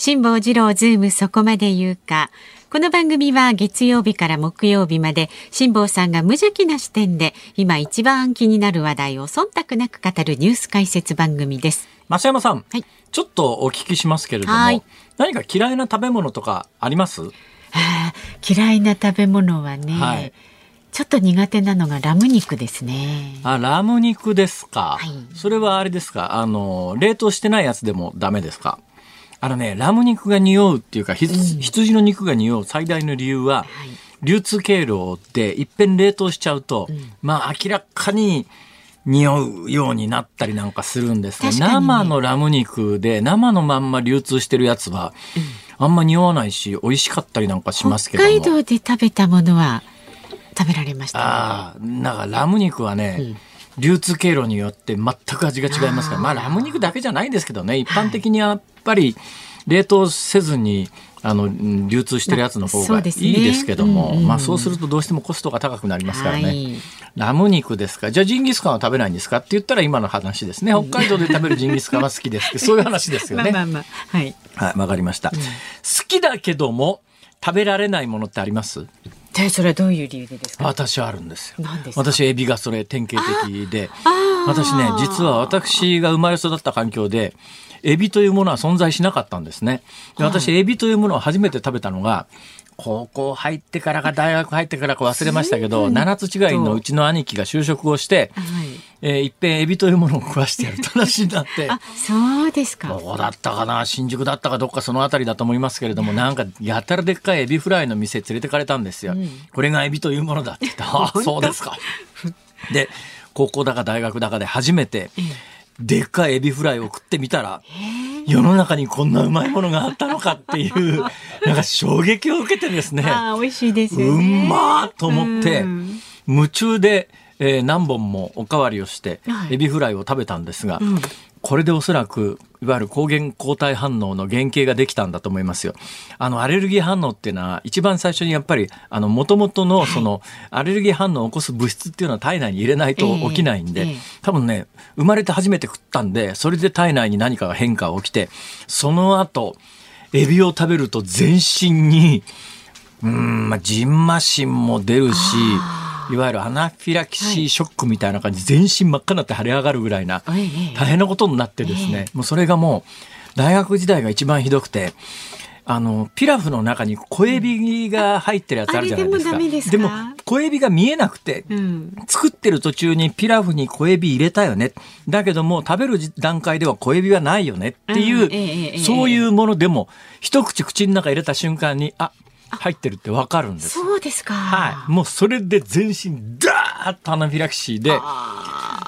辛坊治郎ズームそこまで言うか。この番組は月曜日から木曜日まで辛坊さんが無邪気な視点で今一番気になる話題を忖度なく語るニュース解説番組です。増山さん、はいちょっとお聞きしますけれども、はい何か嫌いな食べ物とかあります？あー嫌いな食べ物はね、はいちょっと苦手なのがラム肉ですね。あ、ラム肉ですか。はいそれはあれですか？あの、冷凍してないやつでもダメですか？あのね、ラム肉が匂うっていうか、羊の肉が匂う最大の理由は、流通経路を追って、いっぺん冷凍しちゃうと、まあ明らかに匂うようになったりなんかするんですね。確かにね。生のラム肉で、生のまんま流通してるやつは、あんま匂わないし、美味しかったりなんかしますけども。北海道で食べたものは食べられました、ああ、なんかラム肉はね、流通経路によって全く味が違いますから、まあラム肉だけじゃないんですけどね、一般的にやっぱり冷凍せずに、あの、うん流通してるやつの方がいいですけども、うんうんまあそうするとどうしてもコストが高くなりますからね。はい。ラム肉ですか？じゃあジンギスカンは食べないんですか？って言ったら今の話ですね。北海道で食べるジンギスカンは好きです。って、そういう話ですよね。まあまあまあはい。はい、わかりました。好きだけども、食べられないものってあります？でそれはどういう理由でですか？私はあるんですよ。何ですか？私エビがそれ典型的で。私ね実は私が生まれ育った環境でエビというものは存在しなかったんですね。で私エビというものを初めて食べたのが高校入ってからか大学入ってからか忘れましたけど七つ違いのうちの兄貴が就職をして、はいえーいっぺんエビというものを食わしてやる話になって。あそうですかどこだったかな新宿だったかどっかその辺りだと思いますけれども、なんかやたらでっかいエビフライの店連れてかれたんですよ。これがエビというものだって言って、ああ、そうですか。で、高校だか大学だかで初めて、でっかいエビフライを食ってみたら、世の中にこんなうまいものがあったのかっていう、なんか衝撃を受けてですね、あー美味しいですようねまーと思ってうん、夢中で、えー何本もおかわりをしては、い。エビフライを食べたんですが、ん。これでおそらく、いわゆる抗原抗体反応の原型ができたんだと思いますよ。あの、アレルギー反応っていうのは、一番最初にやっぱり、あの、元々の、その、アレルギー反応を起こす物質っていうのは体内に入れないと起きないんで、ええ。ええ多分ね、生まれて初めて食ったんで、それで体内に何かが変化が起きて、その後、エビを食べると全身に、うーん、まあ、ジンマシンも出るし、いわゆるアナフィラキシーショックみたいな感じ、全身真っ赤になって腫れ上がるぐらいな、ええ大変なことになってですね、もうそれがもう、大学時代が一番ひどくて、あの、ピラフの中に小エビが入ってるやつあるじゃないですか。でもダメですか？も、小エビが見えなくて、うん。作ってる途中にピラフに小エビ入れたよね。だけども食べる段階では小エビはないよねっていう、うん。そういうものでも一口口の中入れた瞬間に、あ、入ってるってわかるんです。そうですか。はい。もうそれで全身ダーッとアナフィラキシー。で、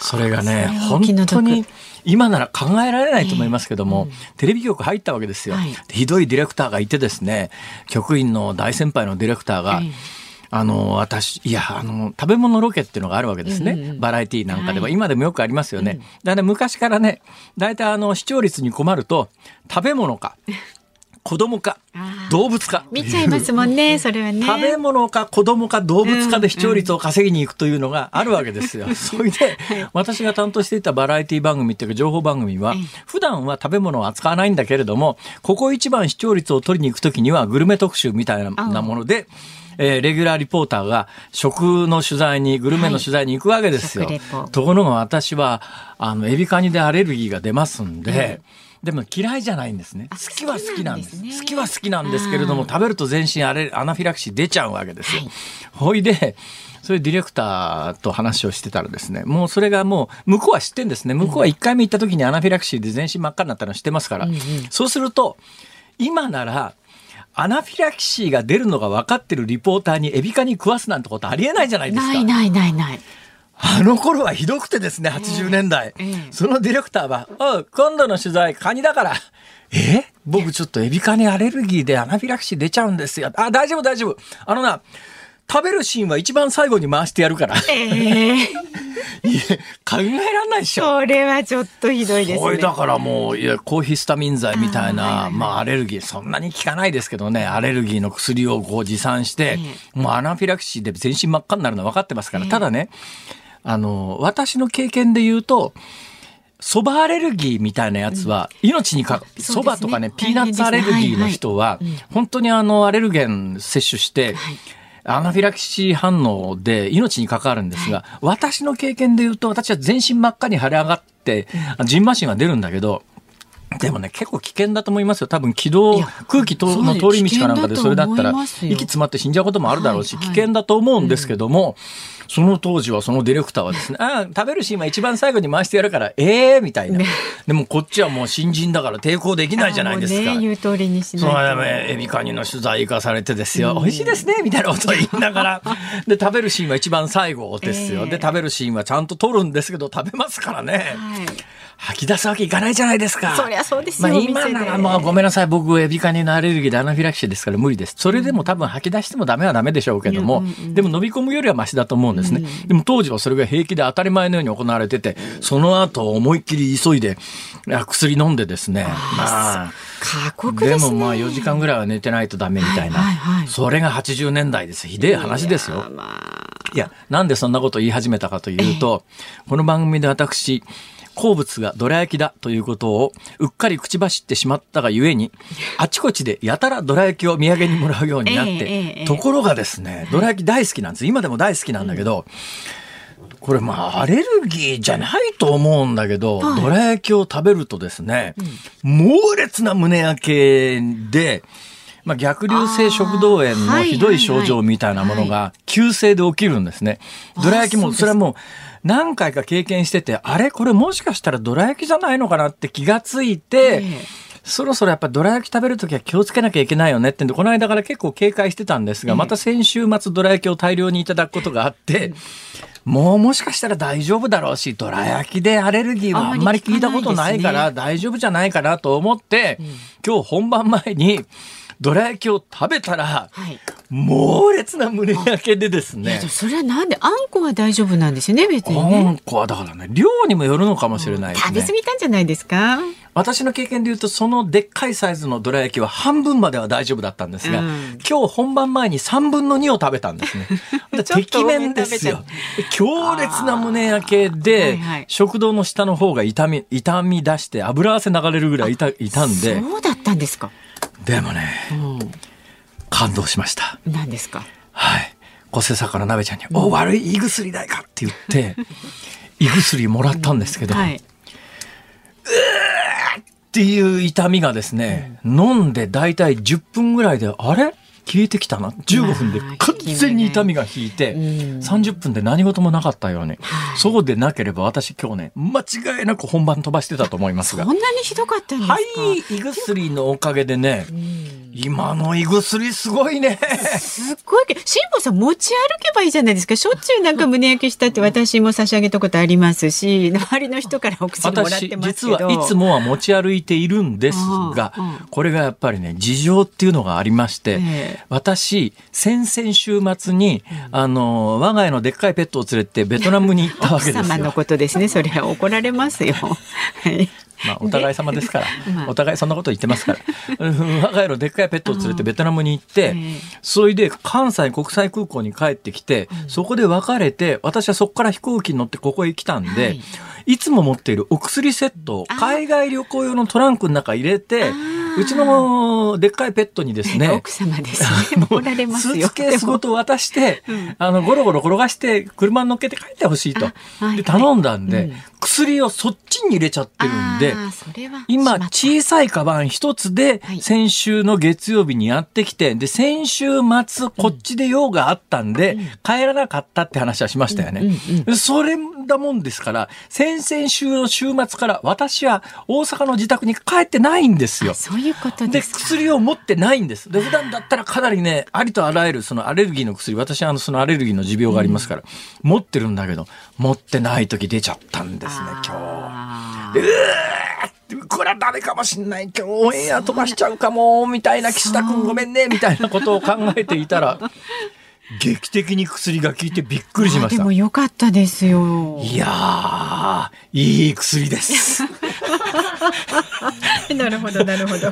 それがね、本当に今なら考えられないと思いますけども、テレビ局入ったわけですよ、はい。ひどいディレクターがいてですね、局員の大先輩のディレクターが、ええあの、私、いや、あの、食べ物ロケっていうのがあるわけですね。うんうんうんバラエティなんかでは、はい。今でもよくありますよね。だから昔からね、大体あの、視聴率に困ると、食べ物か、子供か動物か。見ちゃいますもんね それはね。食べ物か子供か動物かで視聴率を稼ぎに行くというのがあるわけですよ。それで、私が担当していたバラエティ番組っていうか情報番組は、普段は食べ物を扱わないんだけれども、ここ一番視聴率を取りに行くときにはグルメ特集みたいなもので、えーレギュラーリポーターが食の取材に、グルメの取材に行くわけですよ。はい。ところが私は、あの、エビカニでアレルギーが出ますんで、でも嫌いじゃないんですね。あ好きは好きなんです。好きは好きなんですけれども、食べると全身あれアナフィラキシー出ちゃうわけですよ。はいほいで、そういうディレクターと話をしてたらですね、もうそれがもう、向こうは知ってんですね。向こうは1回目行った時にアナフィラキシーで全身真っ赤になったの知ってますから。うんうんそうすると、今なら、アナフィラキシーが出るのが分かってるリポーターにエビカニ食わすなんてことありえないじゃないですか。ないないないないあの頃はひどくてですね、80年代。ええそのディレクターは、おう、今度の取材、カニだから。え？僕ちょっとエビカニアレルギーでアナフィラキシー出ちゃうんですよ。あ、大丈夫大丈夫。あのな、食べるシーンは一番最後に回してやるから。ええいや考えらんないでしょ。それはちょっとひどいですね。だからもう、いや、抗ヒスタミン剤みたいな、あまあアレルギー、そんなに効かないですけどね、アレルギーの薬をこう持参して、もうアナフィラキシーで全身真っ赤になるの分かってますから、ええただね、あの、私の経験で言うと、蕎麦アレルギーみたいなやつは、命にか、そうですね。蕎麦とかね、大ピーナッツアレルギーの人は本当にあの、アレルゲン摂取して、アナフィラキシー反応で命に関わるんですが、私の経験で言うと、私は全身真っ赤に腫れ上がって、ジンマシンが出るんだけど、でもね、結構危険だと思いますよ。多分気道空気の通り道かなんかでそれだったら、息詰まって死んじゃうこともあるだろうし、危険だと思うんですけども、その当時はそのディレクターはですね、あ あ、食べるシーンは一番最後に回してやるから、ええみたいな。ね。でもこっちはもう新人だから抵抗できないじゃないですか。あもうね、言う通りにしそうないと。エビカニの取材行かされてですよ、美味しいですねみたいなことを言いながら。で食べるシーンは一番最後ですよ、ええで食べるシーンはちゃんと撮るんですけど食べますからね、はい。吐き出すわけいかないじゃないですか。そりゃそうですよまあ、今ならもうごめんなさい僕エビカニのアレルギーでアナフィラキシーですから無理です。それでも多分吐き出してもダメはダメでしょうけども、うんうんうんでも飲み込むよりはマシだと思うんですね、でも当時はそれが平気で当たり前のように行われててその後思いっきり急いであ薬飲んでですね。まあ過酷でね。ですもまあ4時間ぐらいは寝てないとダメみたいな、はいはいはい。それが80年代です。ひでえ話ですよ。いやなんでそんなことを言い始めたかというと、この番組で私好物がどら焼きだということをうっかり口走ってしまったがゆえに あちこちでやたらどら焼きを土産にもらうようになって、ところがですねどら焼き大好きなんです。今でも大好きなんだけど、これまあアレルギーじゃないと思うんだけど、はい。どら焼きを食べるとですね、猛烈な胸焼けで、まあ、逆流性食道炎のひどい症状みたいなものが急性で起きるんですね。どら焼きも、それはもう何回か経験してて、あれ？これもしかしたらどら焼きじゃないのかなって気がついて、ええ。そろそろやっぱどら焼き食べるときは気をつけなきゃいけないよねってんで、この間から結構警戒してたんですが、また先週末どら焼きを大量にいただくことがあって、もうもしかしたら大丈夫だろうし、どら焼きでアレルギーはあんまり聞いたことないから大丈夫じゃないかなと思って、今日本番前にどら焼きを食べたら、はい。猛烈な胸焼けでですね。それはなんであんこは大丈夫なんですよね別にあね。んこはだからね、量にもよるのかもしれないですね食べ過。ぎたんじゃないですか？私の経験で言うと、そのでっかいサイズのどら焼きは半分までは大丈夫だったんですが、うん今日本番前に3分の2を食べたんですね。で ちょっとてきめんですよ。強烈な胸焼けで、はいはい食道の下の方が痛み、痛み出して油汗流れるぐらい痛痛んで、そうだったんですか。でもね、感動しました。うん。何ですか？はい。小瀬坂の鍋ちゃんに、お、悪い胃薬代かって言って、胃薬もらったんですけど、はい。っていう痛みがですね、飲んで大体10分ぐらいで、あれ？消えてきたな。15分でまあ完全に痛みが引いて、うん30分で何事もなかったように。そうでなければ私今日ね、間違いなく本番飛ばしてたと思いますが。そんなにひどかったんですか？はい、胃薬のおかげでね、今の胃薬すごいね。すっごいけど、辛坊さん持ち歩けばいいじゃないですか。しょっちゅうなんか胸焼けしたって私も差し上げたことありますし、周りの人からお薬もらっ私てます実けど。はいつもは持ち歩いているんですがうんうんこれがやっぱりね事情っていうのがありまして、ええ私先々週末に、あの我が家のでっかいペットを連れてベトナムに行ったわ奥けです様のよ。ことですね。それは怒られますよ。はい。まあ、お互い様ですから。まあ。お互いそんなこと言ってますから。う ん我が家のでっかいペットを連れてベトナムに行って、ええ。それで関西国際空港に帰ってきて、そこで別れて私はそこから飛行機に乗ってここへ来たんで、はいい、つも持っているお薬セットを海外旅行用のトランクの中入れてうちのでっかいペットにですね 奥様ですね。怒られますよ。スーツケースごと渡して、うん。あの、ゴロゴロ転がして、車に乗っけて帰ってほしいと。で、頼んだんで、うん。薬をそっちに入れちゃってるんで、今、小さいカバン一つではい、先週の月曜日にやってきて、で、先週末、こっちで用があったんで、帰らなかったって話はしましたよね。うんそれだもんですから、先々週の週末から、私は大阪の自宅に帰ってないんですよあ。そういうことで。薬を持ってないんです。で、普段だったらかなりね、ありとあらゆるそのアレルギーの薬、私はあのそのアレルギーの持病がありますから、持ってるんだけど、持ってない時出ちゃったんですね、今あ日。でうーこれはダメかもしんない。今日オンエア飛ばしちゃうかも、みたいな、岸田くんごめんね、みたいなことを考えていたら、劇的に薬が効いてびっくりしました。でも良かったですよ。いやいい薬です。なるほどなるほど。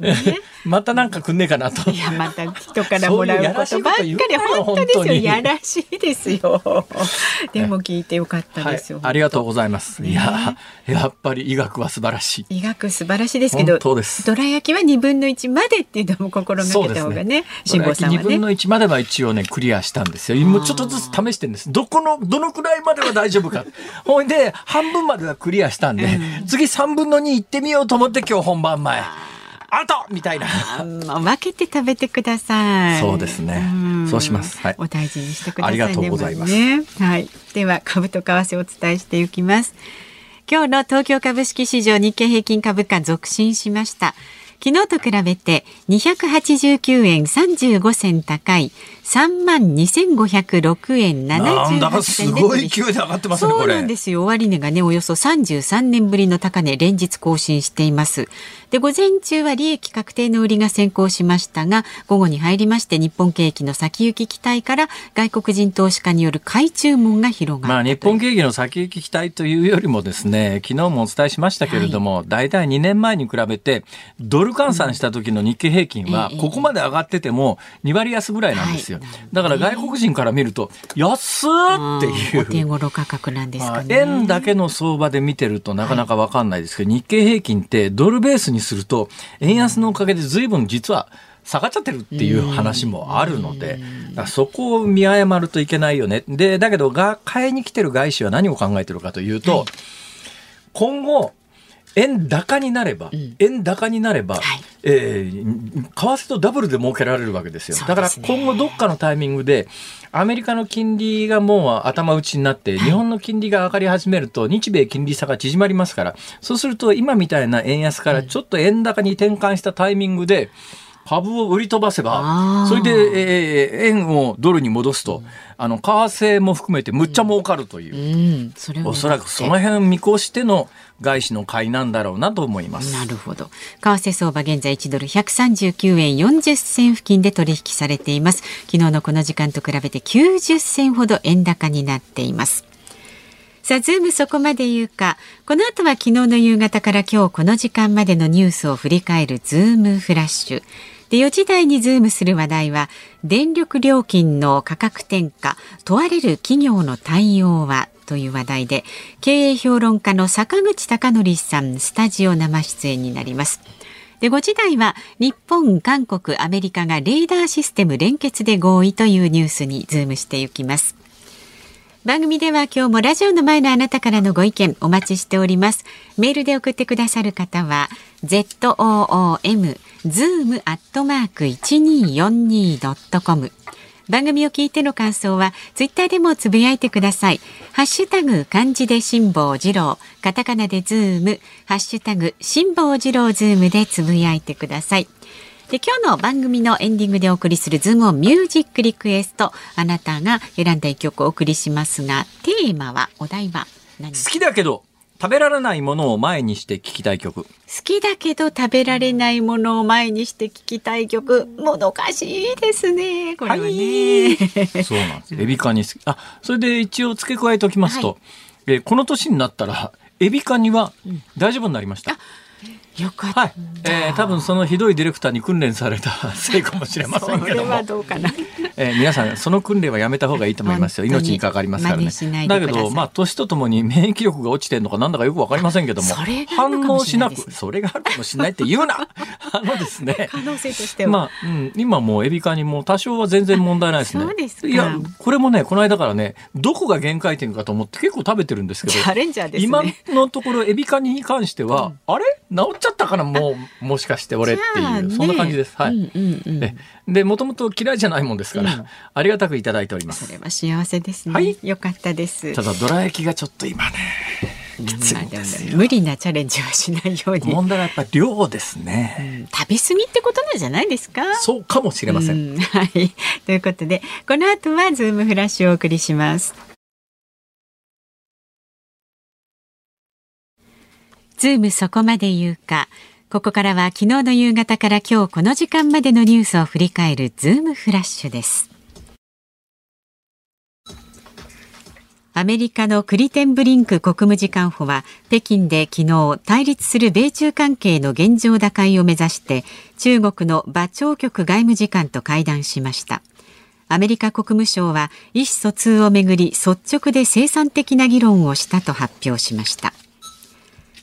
ね、またなんかくんねえかなと。いやまた人からもらうことばっかり本当ですよ。やらしいですよ。でも聞いてよかったですよ。はい、ありがとうございます。いややっぱり医学は素晴らしい。医学素晴らしいですけど、どら焼きは二分の一までっていうのも心がけた方がね。辛坊、さんはね。二分の一までは一応ねクリアしたんですよ。もうちょっとずつ試してるんです。どこのどのくらいまでは大丈夫か。ほいで半分まではクリアしたんで、うん、次三分の二行ってみようと思って今日本番前。アウトみたいな。分けて食べてください。そうですね。うそうします。はい。お大事にしてください、ね、ありがとうございます。ね、はい。では株と為替をお伝えしていきます。今日の東京株式市場日経平均株価続伸しました。昨日と比べて289円35銭高い3万2506円78銭です。ごい勢いで上がってますねそうなんですよ。終値がねおよそ33年ぶりの高値連日更新していますで午前中は利益確定の売りが先行しましたが午後に入りまして日本景気の先行き期待から外国人投資家による買い注文が広がまあ日本景気の先行き期待というよりもですね昨日もお伝えしましたけれども、はい、大体2年前に比べてドル換算した時の日経平均はここまで上がってても2割安ぐらいなんですよ、はい、だから外国人から見ると安っていう。お手頃価格なんですかね。円だけの相場で見てるとなかなか分かんないですけど、はい、日経平均ってドルベースにすると円安のおかげで随分実は下がっちゃってるっていう話もあるので、そこを見誤るといけないよね。で、だけどが、買いに来てる外資は何を考えてるかというと、はい、今後、円高になれば、うん、円高になれば、はい、えー、為替とダブルで儲けられるわけですよ。すね、だから今後どっかのタイミングで、アメリカの金利がもう頭打ちになって、日本の金利が上がり始めると、日米金利差が縮まりますから、そうすると今みたいな円安からちょっと円高に転換したタイミングで、株を売り飛ばせば、それで、えー、円をドルに戻すと、あの、為替も含めてむっちゃ儲かるという、うん、おそらくその辺見越しての外資の買いなんだろうなと思います。なるほど。為替相場現在1ドル139円40銭付近で取引されています。昨日のこの時間と比べて90銭ほど円高になっています。さあ、ズームそこまで言うか。この後は昨日の夕方から今日この時間までのニュースを振り返るズームフラッシュ。で4時台にズームする話題は電力料金の価格転嫁問われる企業の対応はという話題で経営評論家の坂口孝則さんスタジオ生出演になります。で5時台は日本、韓国、アメリカがレーダーシステム連結で合意というニュースにズームしていきます。番組では今日もラジオの前のあなたからのご意見お待ちしております。メールで送ってくださる方は zoom zoom アットマーク一二四二ドットコム番組を聞いての感想はツイッターでもつぶやいてください。ハッシュタグ漢字で辛坊治郎、カタカナでズーム、ハッシュタグ辛坊治郎ズームでつぶやいてください。で今日の番組のエンディングでお送りするズームオンミュージックリクエスト。あなたが選んだ一曲をお送りしますがテーマはお題は何？好きだけど食べられないものを前にして聞きたい曲。好きだけど食べられないものを前にして聞きたい曲。もどかしいですねこれはね、はい、そうなんです。エビカニあそれで一応付け加えておきますと、はい、えこの年になったらエビカニは大丈夫になりました、うんよかった。はい。えー、多分そのひどいディレクターに訓練されたせいかもしれませんけども。どうかな。えー、皆さんその訓練はやめた方がいいと思いますよ。命にかかりますからね。だけどまあ年とともに免疫力が落ちてるのかなんだかよくわかりませんけども、反応しなくそれがあるかもしれないって言うな。あのですね。可能性としては。まあ、うん、今もうエビカニも多少は全然問題ないですね。そうですいやこれもねこの間からねどこが限界点かと思って結構食べてるんですけど、チャレンジャーですね。今のところエビカニに関しては、うん、あれ？治っちゃったかな？もう。もしかして俺っていう、ね、そんな感じです。はい。うんうんうん、で、もともと嫌いじゃないもんですから、うん、ありがたくいただいております。それは幸せですね。はい。よかったです。ただ、どら焼きがちょっと今ね、きついです無理なチャレンジはしないように。問題はやっぱ量ですね、うん、食べ過ぎってことなんじゃないですか？そうかもしれません。んはい。ということで、この後はズームフラッシュをお送りします。ズームそこまで言うか。ここからは昨日の夕方から今日この時間までのニュースを振り返るズームフラッシュです。アメリカのクリテンブリンク国務次官補は北京で昨日対立する米中関係の現状打開を目指して中国の馬朝旭外務次官と会談しました。アメリカ国務省は意思疎通をめぐり率直で生産的な議論をしたと発表しました。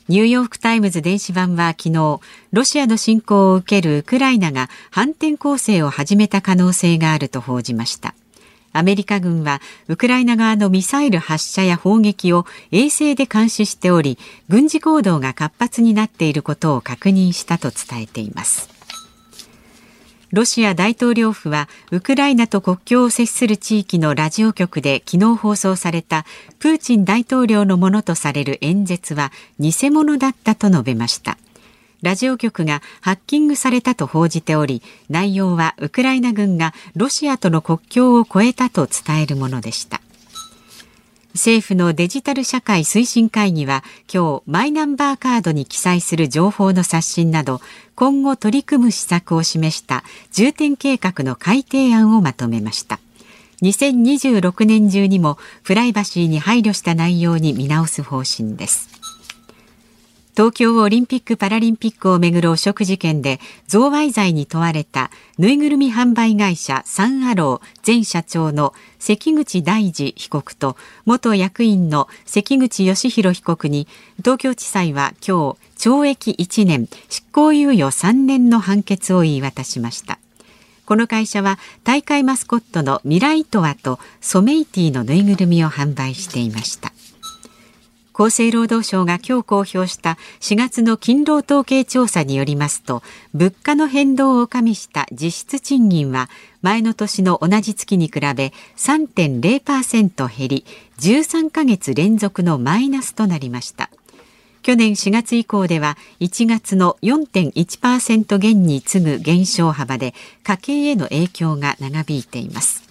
ニューヨークタイムズ電子版は昨日ロシアの侵攻を受けるウクライナが反転攻勢を始めた可能性があると報じました。アメリカ軍はウクライナ側のミサイル発射や砲撃を衛星で監視しており軍事行動が活発になっていることを確認したと伝えています。ロシア大統領府はウクライナと国境を接する地域のラジオ局で昨日放送されたプーチン大統領のものとされる演説は偽物だったと述べました。ラジオ局がハッキングされたと報じており内容はウクライナ軍がロシアとの国境を越えたと伝えるものでした。政府のデジタル社会推進会議は今日マイナンバーカードに記載する情報の刷新など今後取り組む施策を示した重点計画の改定案をまとめました。2026年中にもプライバシーに配慮した内容に見直す方針です。東京オリンピック・パラリンピックをめぐる汚職事件で贈賄罪に問われたぬいぐるみ販売会社サンアロー前社長の関口大二被告と元役員の関口義弘被告に東京地裁は今日懲役1年執行猶予3年の判決を言い渡しました。この会社は大会マスコットのミライトワとソメイティのぬいぐるみを販売していました。厚生労働省が今日公表した4月の勤労統計調査によりますと物価の変動を加味した実質賃金は前の年の同じ月に比べ3.0%減り13ヶ月連続のマイナスとなりました。去年4月以降では1月の4.1%減に次ぐ減少幅で家計への影響が長引いています。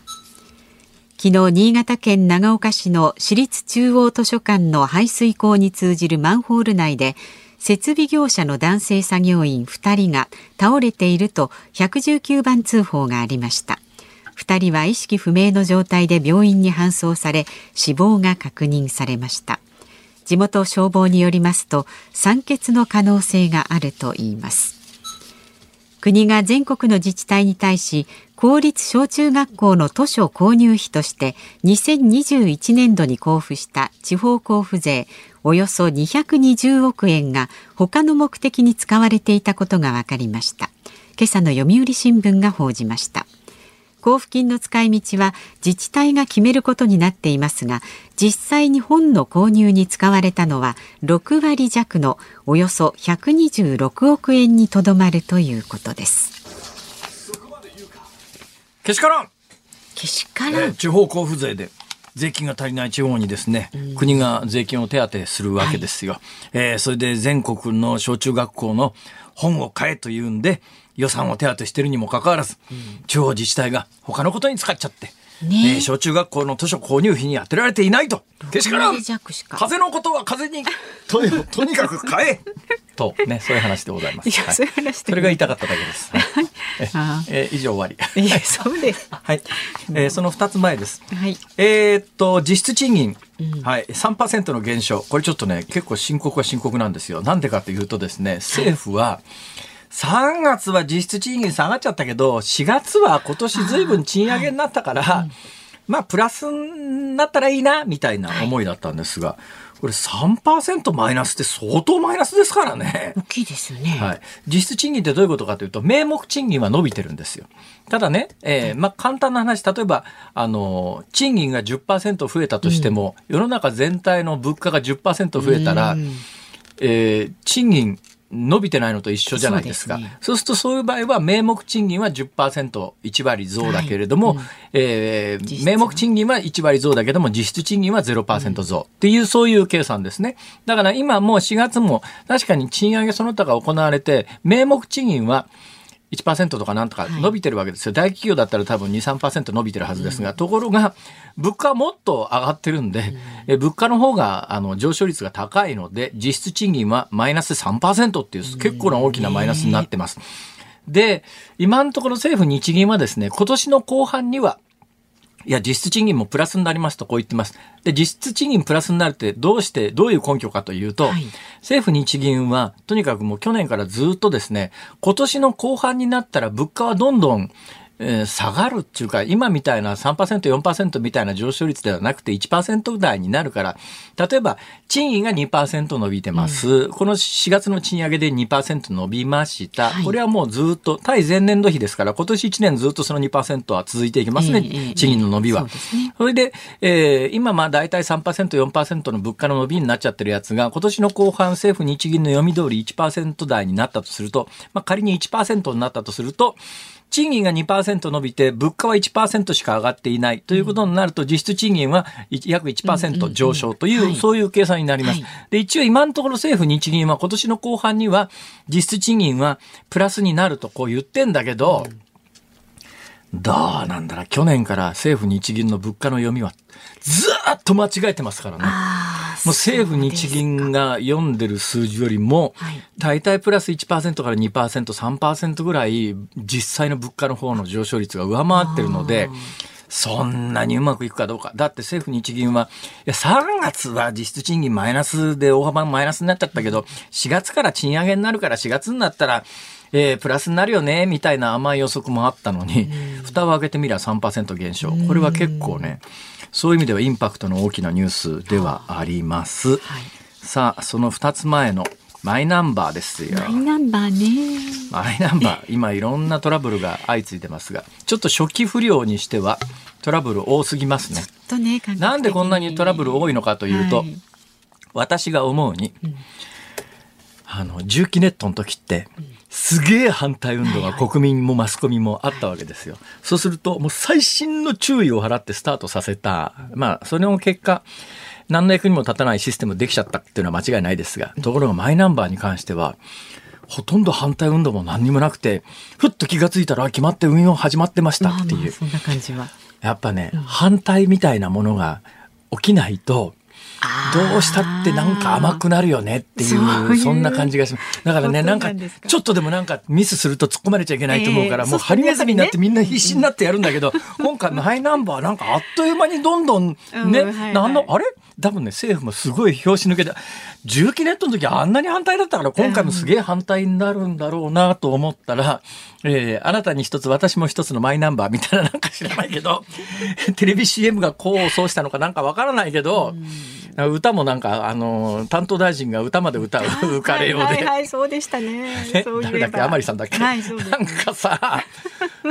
昨日新潟県長岡市の私立中央図書館の排水溝に通じるマンホール内で設備業者の男性作業員2人が倒れていると119番通報がありました。2人は意識不明の状態で病院に搬送され死亡が確認されました。地元消防によりますと酸欠の可能性があるといいます。国が全国の自治体に対し公立小中学校の図書購入費として2021年度に交付した地方交付税およそ220億円が他の目的に使われていたことが分かりました。今朝の読売新聞が報じました。交付金の使い道は自治体が決めることになっていますが実際に本の購入に使われたのは6割弱のおよそ126億円にとどまるということです。けしからん。けしからん、地方交付税で税金が足りない地方にですね、うん、国が税金を手当するわけですよ、はい、えー、それで全国の小中学校の本を買えというんで予算を手当してるにもかかわらず、うん、地方自治体が他のことに使っちゃって、ねえー、小中学校の図書購入費に当てられていないと。けしからん風のことは風に と とにかく買えとねそういう話でございます。いや、そういう話それが言いたかっただけです。はい、えー、以上終わり。いやそうです。はい。えー、その二つ前です。はい。えー、っと実質賃金、うん、はい三パーセントの減少これちょっとね結構深刻は深刻なんですよ。なんでかというとですね政府は、3月は実質賃金下がっちゃったけど、4月は今年ずいぶん賃上げになったから、まあ、プラスになったらいいな、みたいな思いだったんですが、これ3%マイナスって相当マイナスですからね。大きいですよね。はい。実質賃金ってどういうことかというと、名目賃金は伸びてるんですよ。ただね、えー、まあ、簡単な話、例えば、あの、賃金が10%増えたとしても、うん、世の中全体の物価が10%増えたら、えー、賃金伸びてないのと一緒じゃないですか。そう、ね,、するとそういう場合は名目賃金は10%、1割増だけれども、はいうん、えー、名目賃金は1割増だけども実質賃金は0%増っていうそういう計算ですね。だから今もう4月も確かに賃上げその他が行われて名目賃金は1%とかなんとか伸びてるわけですよ。はい、大企業だったら多分2、3%伸びてるはずですが、うん、ところが、物価はもっと上がってるんで、うん、え物価の方があの上昇率が高いので、実質賃金はマイナス3%っていう結構な大きなマイナスになってます。で、今のところ政府日銀はですね、今年の後半には、いや、実質賃金もプラスになりますとこう言ってます。で、実質賃金プラスになるってどうして、どういう根拠かというと、はい、政府日銀はとにかくもう去年からずっとですね、今年の後半になったら物価はどんどんえー、下がるっていうか、今みたいな3%、4%みたいな上昇率ではなくて1%台になるから、例えば、賃金が2%伸びてます。うん、この4月の賃上げで2%伸びました。はい、これはもうずっと、対前年度比ですから、今年1年ずっとその2%は続いていきますね、えー、賃金の伸びは。そね、それで、えー、今まあ大体3%、4%の物価の伸びになっちゃってるやつが、今年の後半政府日銀の読み通り1%台になったとすると、まあ仮に1%になったとすると、賃金が2%伸びて、物価は1%しか上がっていないということになると、実質賃金は約1%上昇という、そういう計算になります。で、一応今のところ政府日銀は今年の後半には、実質賃金はプラスになるとこう言ってんだけど、どうなんだろう。去年から政府日銀の物価の読みはずっと間違えてますからね。もう政府日銀が読んでる数字よりも、大体プラス1%から2%、3%ぐらい実際の物価の方の上昇率が上回ってるので、そんなにうまくいくかどうか。だって政府日銀は、いや、3月は実質賃金マイナスで大幅マイナスになっちゃったけど、4月から賃上げになるから4月になったら、えー、プラスになるよね、みたいな甘い予測もあったのに、蓋を開けてみりゃ3%減少。これは結構ね、そういう意味ではインパクトの大きなニュースではあります。はい、さあ、その2つ前のマイナンバーですよ。マイナンバーね。マイナンバー、今いろんなトラブルが相次いでますが、ちょっと初期不良にしてはトラブル多すぎますね。ねなんでこんなにトラブル多いのかというと、はい、私が思うに、うん、あの、重機ネットの時って、うんすげえ反対運動が国民もマスコミもあったわけですよ。そうすると、もう最新の注意を払ってスタートさせた。まあ、それの結果、何の役にも立たないシステムできちゃったっていうのは間違いないですが、ところがマイナンバーに関しては、ほとんど反対運動も何にもなくて、ふっと気がついたら決まって運用始まってましたっていう。まあまあそんな感じは。やっぱね、うん、反対みたいなものが起きないと、どうしたってなんか甘くなるよねっていうそんな感じがします。だからねなんか。ちょっとでもなんかミスすると突っ込まれちゃいけないと思うから、もうハリネズミになってみんな必死になってやるんだけど、今回マイナンバーなんかあっという間にどんどんね、なんのあれ？多分ね政府もすごい拍子抜けて重機ネットの時あんなに反対だったから今回もすげえ反対になるんだろうなと思ったら、えー、あなたに一つ私も一つのマイナンバーみたいななんか知らない。けどテレビ CM がこうそうしたのかなんかわからないけど。歌もなんかあの担当大臣が歌まで歌う 浮かれようで、はい、はい、そうでしたね。ね誰だっけ？甘利さんだっけ、はい、そうなんかさ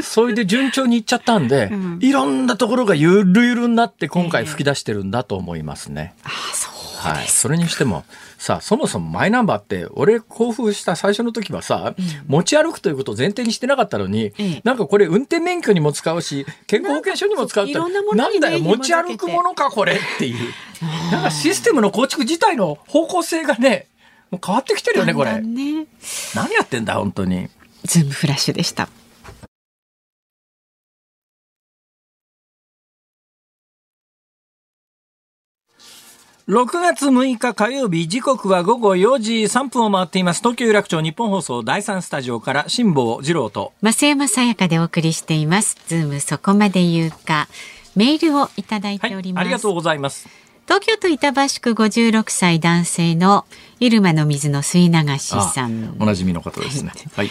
それで順調にいっちゃったんで、うん、いろんなところがゆるゆるになって今回吹き出してるんだと思いますね。えー、あそうはい、それにしてもさあそもそもマイナンバーって俺交付した最初の時はさ、うん、持ち歩くということを前提にしてなかったのに、ええ、なんかこれ運転免許にも使うし健康保険証にも使うってなんだよ持ち歩くものかこれっていう。なんかシステムの構築自体の方向性がねもう変わってきてるよねこれ、ね、何やってんだ本当に。ズームフラッシュでした6月6日火曜日時刻は午後4時3分を回っています。東京有楽町ニッポン放送第3スタジオから辛坊治郎と。増山さやかでお送りしています。ズームそこまで言うか。メールをいただいております、はい、ありがとうございます。東京都板橋区56歳男性の入間の水の水流しさん。おなじみの方ですね。はい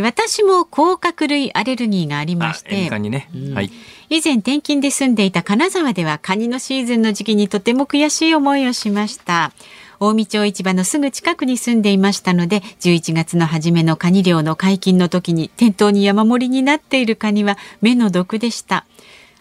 私も甲殻類アレルギーがありまして、ね。うん、はい、以前転勤で住んでいた金沢ではカニのシーズンの時期にとても悔しい思いをしました。大見町市場のすぐ近くに住んでいましたので11月の初めのカニ漁の解禁の時に店頭に山盛りになっているカニは目の毒でした。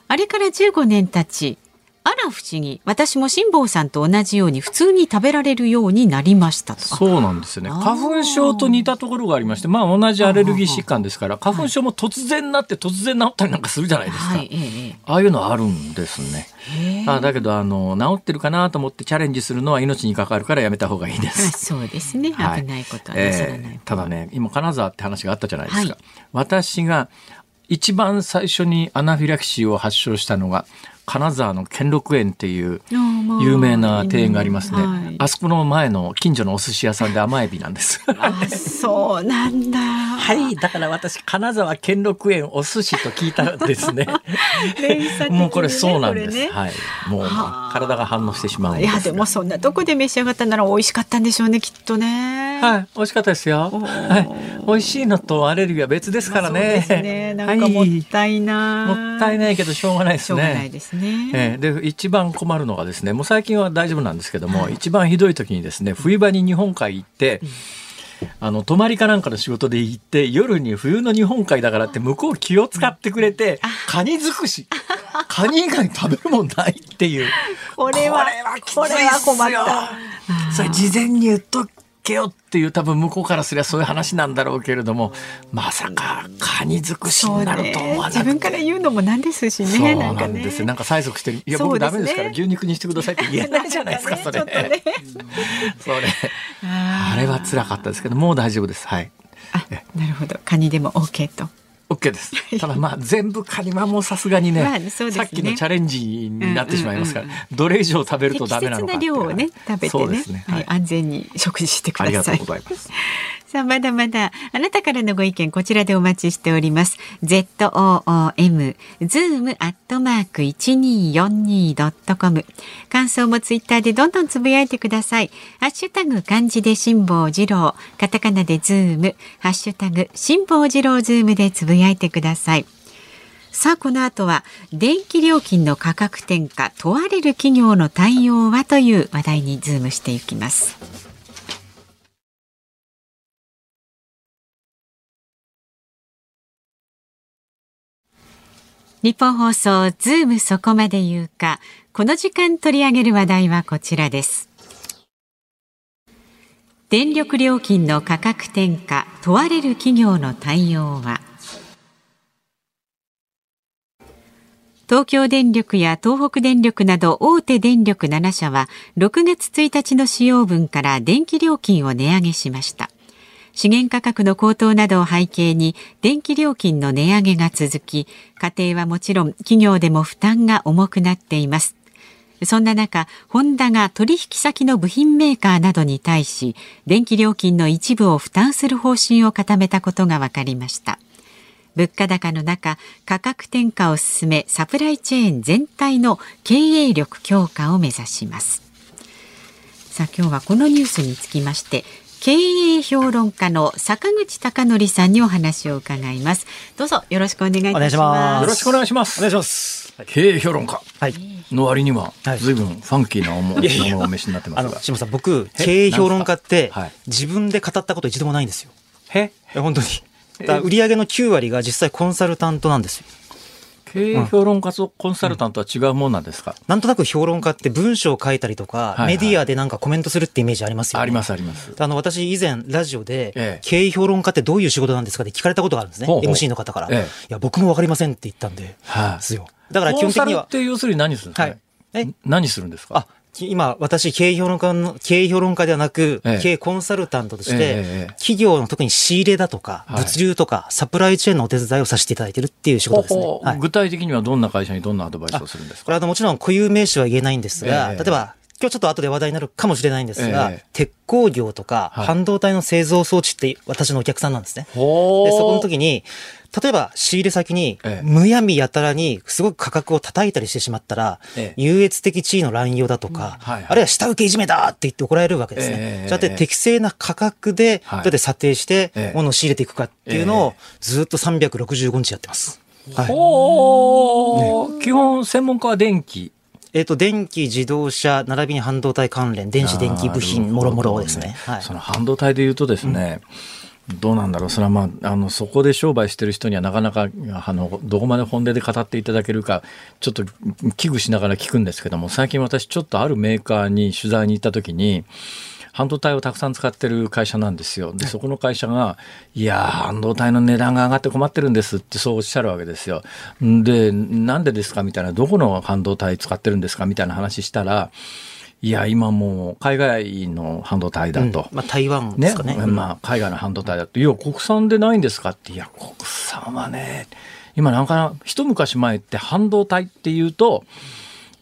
あれから15年経ちあら不思議。私も辛坊さんと同じように普通に食べられるようになりましたそうなんですよね。花粉症と似たところがありましてまあ同じアレルギー疾患ですから花粉症も突然なって突然治ったりなんかするじゃないですか、はい、ああいうのあるんですね。あだけどあの治ってるかなと思ってチャレンジするのは命に関わるからやめた方がいいです。そうですね。危ないことは、はいえー、ただね今金沢って話があったじゃないですか、はい、私が一番最初にアナフィラキシーを発症したのが金沢の兼六園っていう有名な庭園がありますね、はい、あそこの前の近所のお寿司屋さんで甘エビなんです。あそうなんだ。はいだから私金沢兼六園お寿司と聞いたらですね。ね、もうこれそうなんです、ね、はい。もう体が反応してしまういやでもそんなとこで召し上がったなら美味しかったんでしょうねきっとね。はい美味しかったですよ。はい。美味しいのとアレルギーは別ですからね、ね、なんかもったいない、もったいないけどしょうがないですね。しょうがないですね、えー、で一番困るのがですねもう最近は大丈夫なんですけども、はい、一番ひどい時にですね冬場に日本海行って、うん。あの、泊まりかなんかの仕事で行って、夜に冬の日本海だからって向こう気を使ってくれて、カニ尽くし。カニ以外食べるもんないっていう。これは、これは困った。それ事前に言っとけよっていう多分向こうからすればそういう話なんだろうけれどもまさかカニ尽くしになると思わなくて、ね、自分から言うのもなんですしねそうなんですよなんか催促してる。いや、僕ダメですから牛肉にしてくださいって 言えないじゃないですかそれ、ね、それ。あれは辛かったですけどもう大丈夫です。はい。あなるほど。カニでも OK と OK です。ただまあ全部カニはもうさすがにねね、さっきのチャレンジになってしまいますから、どれ以上食べるとダメなのか適切な量をね食べてね、ねはい、安全に食事してください。ありがとうございます。さあ、まだまだ、あなたからのご意見、こちらでお待ちしております。zoom、zoom アットマーク 1242.com。感想もツイッターでどんどんつぶやいてください。ハッシュタグ漢字で辛坊治郎、カタカナでズーム、ハッシュタグ辛坊治郎ズームでつぶやいてください。さあ、この後は、電気料金の価格転嫁、問われる企業の対応はという話題にズームしていきます。日本放送ズームそこまで言うか。この時間取り上げる話題はこちらです。電力料金の価格転嫁問われる企業の対応は？東京電力や東北電力など大手電力7社は6月1日の使用分から電気料金を値上げしました。資源価格の高騰などを背景に電気料金の値上げが続き家庭はもちろん企業でも負担が重くなっていますそんな中、ホンダが取引先の部品メーカーなどに対し、電気料金の一部を負担する方針を固めたことが分かりました。物価高の中、価格転嫁を進め、サプライチェーン全体の経営力強化を目指します。さあ今日はこのニュースにつきまして経営評論家の坂口孝則さんにお話を伺います。どうぞよろしくお願いいたします。よろしくお願いします。お願いします。経営評論家。はい。の割には、ずいぶんファンキーなおも、はい、お召しになってますが。あの、島さん、僕、経営評論家って、自分で語ったこと一度もないんですよ。へ本当に。売上の9割が実際コンサルタントなんですよ。経営評論家とコンサルタントは違うもんなんですか、うん、なんとなく評論家って文章を書いたりとか、はいはい、メディアでなんかコメントするってイメージありますよね。ありますあります。あの、私以前ラジオで、ええ、経営評論家ってどういう仕事なんですかって聞かれたことがあるんですね。ほうほう。MC の方から、え、いや、僕もわかりませんって言ったんで、はい、ですよ。だから基本的には。って要するに何するんですか、はい、え？何するんですか？あ、今、私、経営評論家の、経営評論家ではなく、ええ、経営コンサルタントとして、え、企業の特に仕入れだとか、物流とか、サプライチェーンのお手伝いをさせていただいてるっていう仕事ですね。はい、具体的にはどんな会社にどんなアドバイスをするんですか？これはもちろん固有名詞は言えないんですが、例えば、今日ちょっと後で話題になるかもしれないんですが、鉄工業とか半導体の製造装置って私のお客さんなんですね。で、そこの時に、例えば仕入れ先に、むやみやたらにすごく価格を叩いたりしてしまったら、優越的地位の乱用だとか、あるいは下請けいじめだって言って怒られるわけですね。じゃあ適正な価格で、どうやって査定して、物を仕入れていくかっていうのを、ずっと365日やってます。はい、ね、基本専門家は電気えっ、ー、と、電気、自動車、並びに半導体関連、電子、電気部品、もろもろですね。はい、その半導体で言うとですね、うん、どうなんだろう、それはまあ、あの、そこで商売してる人にはなかなか、あの、どこまで本音で語っていただけるか、ちょっと危惧しながら聞くんですけども、最近私ちょっとあるメーカーに取材に行った時に、半導体をたくさん使ってる会社なんですよ。で、そこの会社が、いや半導体の値段が上がって困ってるんですってそうおっしゃるわけですよ。で、なんでですかみたいな、どこの半導体使ってるんですかみたいな話したら、いや、今もう海外の半導体だと。うん、まあ台湾ですかね。ねまあ海外の半導体だと。いや、国産でないんですかって。いや、国産はね、今なんか一昔前って半導体っていうと、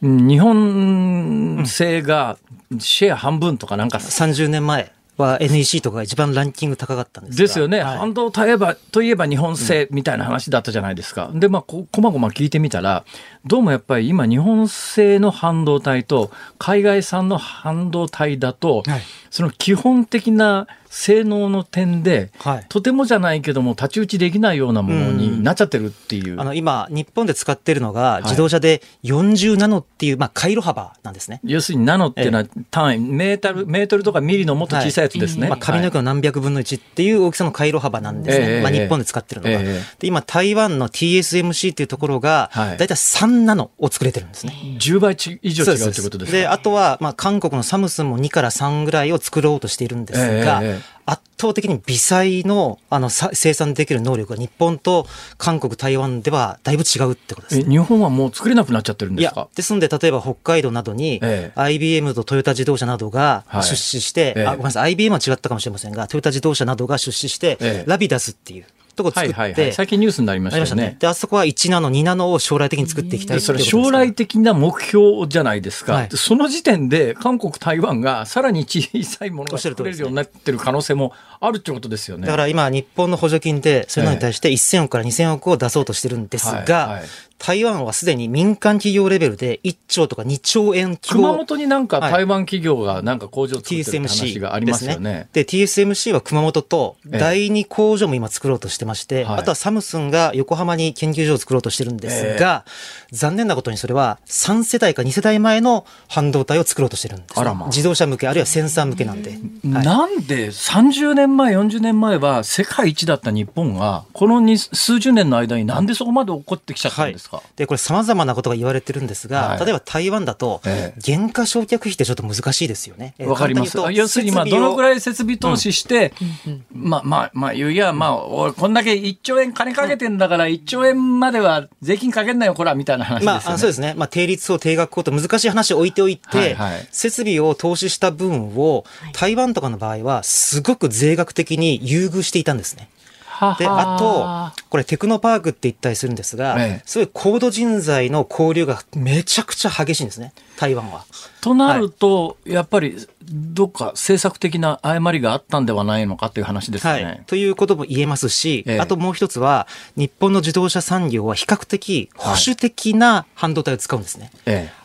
日本製がシェア半分とかなんか、30年前は NEC とかが一番ランキング高かったんですですよね、はい、半導体といえば日本製みたいな話だったじゃないですか。うん、で、まあ、こまごま聞いてみたら、どうもやっぱり今、日本製の半導体と海外産の半導体だと、はい、その基本的な性能の点で、はい、とてもじゃないけども太刀打ちできないようなものになっちゃってるっていう。うあの今日本で使ってるのが自動車で40ナノっていう、まあ、回路幅なんですね。要するにナノっていうのは単位、メートルメートルとかミリのもっと小さいやつですね。はい、まあ、髪の毛の何百分の1っていう大きさの回路幅なんですね。まあ、日本で使ってるのが。で今台湾の TSMC っていうところがだいたい3ナノを作れてるんですね。10倍以上違うということですか？であとは、まあ、韓国のサムスンも2から3ぐらいを作ろうとしているんですが、圧倒的に微細のあの生産できる能力が日本と韓国、台湾ではだいぶ違うってことです、ね、日本はもう作れなくなっちゃってるんですか？ですので、例えば北海道などに、ええ、IBM とトヨタ自動車などが出資して、はい、あごめんなさい、IBM は違ったかもしれませんが、トヨタ自動車などが出資して、え、ラビダスっていう。とこ作って、はい。はいはい、最近ニュースになりましたね。ね。で、あそこは1ナノ、2ナノを将来的に作っていきたいそれ将来的な目標じゃないですか。はい、その時点で韓国、台湾がさらに小さいものが作れるようになってる可能性もあるってことですよね。だから今、日本の補助金で、そういうのに対して1000億から2000億を出そうとしてるんですが、はいはい台湾はすでに民間企業レベルで1兆とか2兆円熊本になんか台湾企業がなんか工場作ってる話がありますよね。で、ね、TSMC は熊本と第2工場も今作ろうとしてまして、ええ、あとはサムスンが横浜に研究所を作ろうとしてるんですが、え、残念なことにそれは3世代か2世代前の半導体を作ろうとしてるんです、ま。あ、自動車向けあるいはセンサー向けなんで。はい、なんで30年前、40年前は世界一だった日本が、この数十年の間になんでそこまで起こってきちゃったんですか、はいか？で、これ様々なことが言われてるんですが、はい、例えば台湾だと、原価償却費ってちょっと難しいですよね。わ、かります。要するに、まあ、どのくらい設備投資して、うん、まあ、まあ、まあ、言うや、まあ、俺、こんだけ1兆円金かけてんだから、1兆円までは税金かけんなよ、こら、みたいな話ですよね。まあ、そうですね。まあ、定率を定額法と難しい話を置いておいて、はいはい、設備を投資した分を、台湾とかの場合は、すごく税額的に優遇していたんですね。で、あと、これテクノパークって言ったりするんですが、ええ、すごい高度人材の交流がめちゃくちゃ激しいんですね、台湾は。となると、はい、やっぱり、どっか政策的な誤りがあったんではないのかという話ですね。はい、ということも言えますし、え、あともう一つは、日本の自動車産業は比較的保守的な半導体を使うんですね。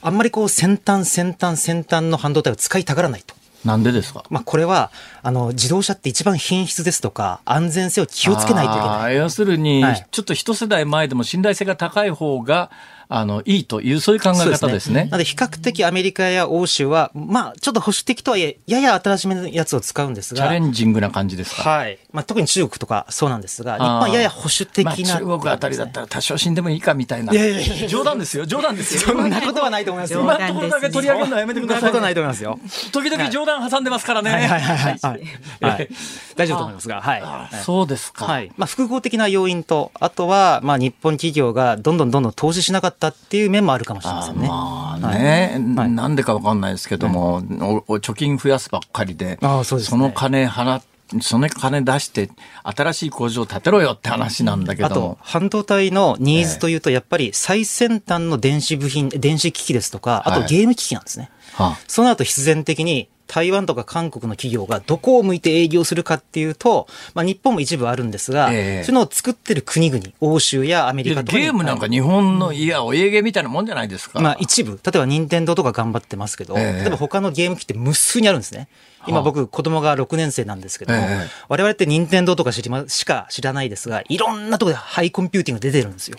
あんまりこう先端、先端、先端の半導体を使いたがらないと。なんでですか、まあ、これはあの自動車って一番品質ですとか安全性を気をつけないといけない。要するに、はい、ちょっと一世代前でも信頼性が高い方があのいいというそういう考え方ですね。なので比較的アメリカや欧州はまあちょっと保守的とはいえやや新しめのやつを使うんですがチャレンジングな感じですか？はい。まあ特に中国とかそうなんですが日本はやや保守的な、まあ、中国あたりだったら多少死んでもいいかみたいな。いやいやいや冗談ですよ冗談ですよ。そんなことはないと思いますよ。今のところだけ取り上げるのはやめてください。そんなことないと思いますよ。時々冗談挟んでますからね。はいはいはい 大丈夫と思いますがはい。そうですか。はい。まあ複合的な要因とあとはまあ日本企業がどんどんどんどん投資しなかったっていう面もあるるかもしれませんね。まあね、はい、なんでかわかんないですけども、はい、貯金増やすばっかりで、あそうです、ね、その金払って、その金出して新しい工場を建てろよって話なんだけどあと半導体のニーズというとやっぱり最先端の電子部品電子機器ですとかあとゲーム機器なんですね、はい、そうなると必然的に台湾とか韓国の企業がどこを向いて営業するかっていうと、まあ、日本も一部あるんですが、えー、そういうのを作ってる国々、欧州やアメリカとかゲームなんか日本の、いや、お家芸みたいなもんじゃないですか。まあ、一部、例えば任天堂とか頑張ってますけど、えー、例えば他のゲーム機って無数にあるんですね。今僕、子供が6年生なんですけども、えー、我々って任天堂とか知りましか知らないですが、いろんなところでハイコンピューティング出てるんですよ。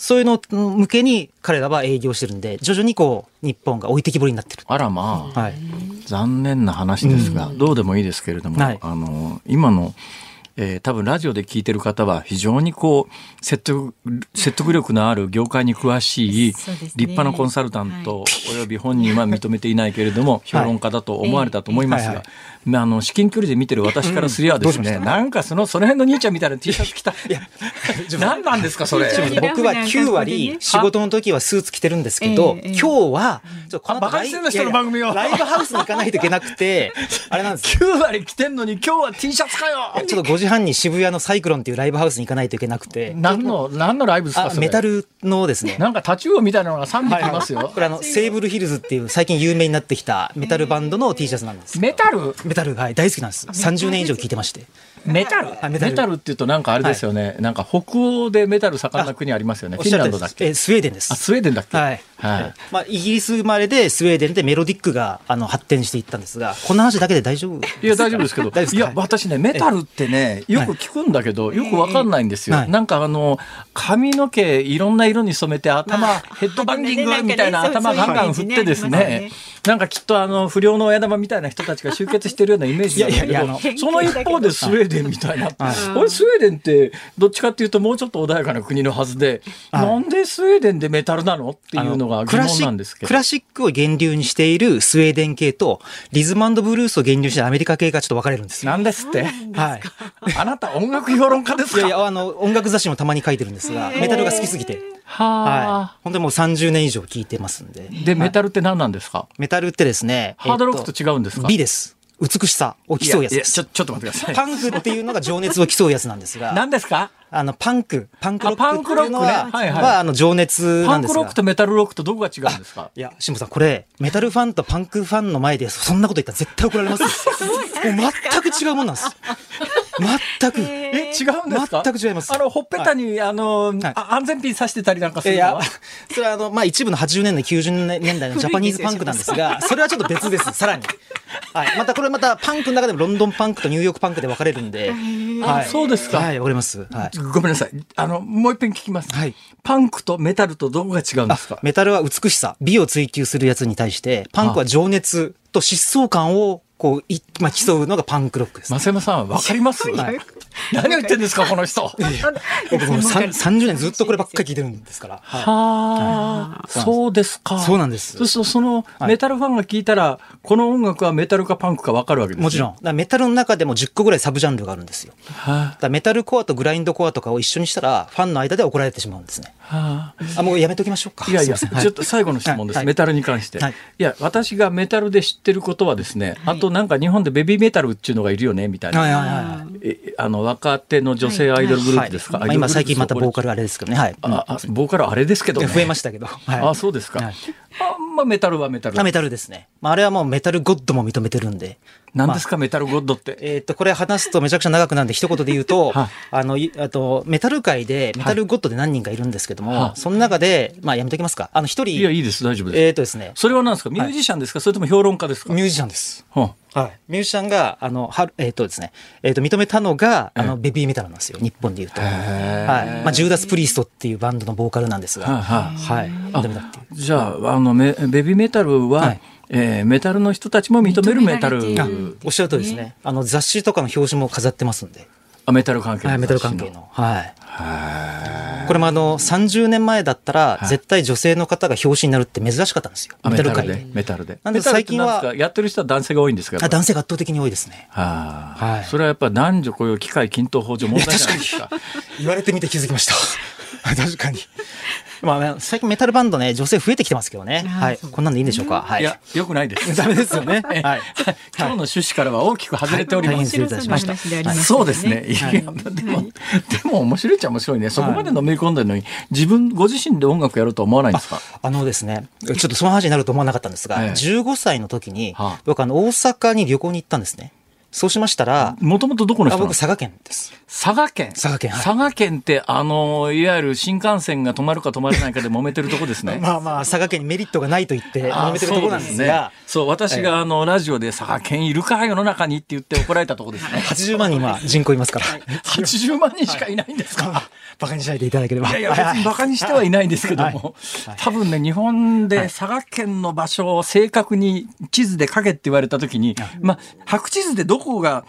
そういうの向けに彼らは営業してるんで、徐々にこう、日本が置いてきぼりになってる。あらまあ、はい、残念な話ですが、うん、どうでもいいですけれども、はい、あの、今の、えー、多分ラジオで聞いてる方は非常にこう説得説得力のある業界に詳しい立派なコンサルタントおよび本人は認めていないけれども評論家だと思われたと思いますがあの至近距離で見てる私からすりゃですね、なんかそのその辺の兄ちゃんみたいな T シャツ着た。何なんですかそれ。僕は9割仕事の時はスーツ着てるんですけど、今日はちょこのライの番組を。ライブハウスに行かないといけなくて あれなんです9割着てんのに今日は T シャツかよ。ちょっと5時半に渋谷のサイクロンっていうライブハウスに行かないといけなくて。何の、何のライブですかメタルのですね。なんかタチウオみたいなのが3匹いますよ。はい。これあの、セーブルヒルズっていう最近有名になってきたメタルバンドの T シャツなんです。メタル？メタル、はい、大好きなんです。30年以上聞いてまして。メタル？メタル。っていうとなんかあれですよね、はい、なんか北欧でメタル盛んな国ありますよね。フィンランドだっけ？えスウェーデンです。あ、スウェーデンだっけ？はい。はい。まあ、イギリス生まれでスウェーデンでメロディックがあの発展していったんですが、この話だけで大丈夫いや、大丈夫ですけど、いや、私ね、メタルってね、よく聞くんだけど、よくわかんないんですよ。なんかあの、髪の毛いろんな色に染めて頭、ヘッドバンギングみたいな頭ガンガン振ってですね、なんかきっとあの、不良の親玉みたいな人たちが集結してるようなイメージなんだけど、その一方でスウェーデンみたいな。俺、スウェーデンってどっちかっていうともうちょっと穏やかな国のはずで、なんでスウェーデンでメタルなのっていうのが疑問なんですけど。クラシックを源流にしているスウェーデン系と、リズムブルースを源流してアメリカ系がちょっと分かれるんですなんですって。はい。あなた音楽評論家ですか？いやいや、あの、音楽雑誌もたまに書いてるんですが、メタルが好きすぎて。ははい。本当にもう30年以上聞いてますんで。で、メタルって何なんですか？メタルってですね。ハードロックと違うんですか？美です。美しさを競うやつです。ちょ、ちょっと待ってください。パンクっていうのが情熱を競うやつなんですが。何ですか？あの、パンク、パンクロックっていうのは、ねはいはい、は、あの、情熱なんですパンクロックとメタルロックとどこが違うんですか？いや、辛坊さん、これ、メタルファンとパンクファンの前で、そんなこと言ったら絶対怒られますもう全く違うもんなんです。全く。え、違うんですか？全く違います。あの、ほっぺたに、はい、あの、はい、安全ピン刺してたりなんかするのは？いや、それはあの、まあ、一部の80年代、90年代の ジャパニーズパンクなんですが、それはちょっと別です、さらに。はい。またこれまたパンクの中でもロンドンパンクとニューヨークパンクで分かれるんで。はい。そうですか。はい、わかります。はい。ごめんなさい。あの、もう一遍聞きます。はい。パンクとメタルとどこが違うんですか？メタルは美しさ、美を追求するやつに対して、パンクは情熱と疾走感をこう、い、まあ、競うのがパンクロックです、ね。増山さん、わかります、はい、何言ってんですか、この人。僕も30年ずっとこればっかり聞いてるんですから。はあ、そうですか。そうなんです。そうすると、その、メタルファンが聞いたら、この音楽はメタルかパンクかわかるわけです、ね、もちろん。メタルの中でも10個ぐらいサブジャンルがあるんですよ。はあ、メタルコアとグラインドコアとかを一緒にしたら、ファンの間で怒られてしまうんですね。はあ、あもうやめときましょうか。いやいや、ちょっと最後の質問です。メタルに関して。い。や、私がメタルで知ってることはですね、あとなんか日本でベビーメタルっていうのがいるよねみたいな、はいはいはい、あの若手の女性アイドルグループですか、はいはい、今最近またボーカルあれですけどね、はい、ああボーカルあれですけど、ね、増えましたけど、はい、あそうですか、はい、あまあメタルはメタルメタルですね、まあ、あれはもうメタルゴッドも認めてるんで何ですか、まあ、メタルゴッドって？えー、っと、これ話すとめちゃくちゃ長くなるんで、一言で言うと、はあの、あと、メタル界で、メタルゴッドで何人かいるんですけども、はその中で、まあ、やめときますか。あの、一人。いや、いいです、大丈夫です。えー、っとですね。それは何ですか？ミュージシャンですか、はい、それとも評論家ですか？ミュージシャンです。ははい。ミュージシャンが、あの、はえっ、ー、とですね、えっ、ー、と、認めたのが、あの、ベビーメタルなんですよ。日本で言うと。はい。まあ、ジューダス・プリーストっていうバンドのボーカルなんですが。はい。はい。認めたっていう。じゃあ、あの、ベビーメタルは、はいえー、メタルの人たちも認めるメタル。おっしゃるとですね。あの、雑誌とかの表紙も飾ってますんで。あ、メタル関係の。はい、メタル関係の。はい。これもあの、30年前だったら、絶対女性の方が表紙になるって珍しかったんですよ。メタル界で？メタルで。なんで最近は。やってる人は男性が多いんですか？あ男性が圧倒的に多いですね。はい。それはやっぱ男女雇用機会均等法上問題じゃないですか？言われてみて気づきました。確かに。まあ、最近メタルバンドね、女性増えてきてますけどね。はい。こんなんでいいんでしょうか？はい。いや、よくないです。ダメですよね。はい。今日の趣旨からは大きく外れております。失礼いたしました。そうですね。いや、でも、でも面白いっちゃ面白いね。そこまでのめり込んでるのに、自分、ご自身で音楽やろうと思わないんですか？あのですね、ちょっとその話になると思わなかったんですが、15歳の時に、僕あの、大阪に旅行に行ったんですね。そうしましたら、もともとどこの人僕、佐賀県です。佐賀県？佐賀県、はい、佐賀県って、あの、いわゆる新幹線が止まるか止まらないかで揉めてるとこですね。まあまあ、佐賀県にメリットがないと言って揉めてるとこなんですが。そう、ね、私があの、ラジオで佐賀県いるか世の中にって言って怒られたとこですね。80万人今、人口いますから。80万人しかいないんですか、はい、バカにしないでいただければ。いやいや、別にバカにしてはいないんですけども、多分ね、日本で佐賀県の場所を正確に地図で書けって言われたときに、まあ、白地図でどこが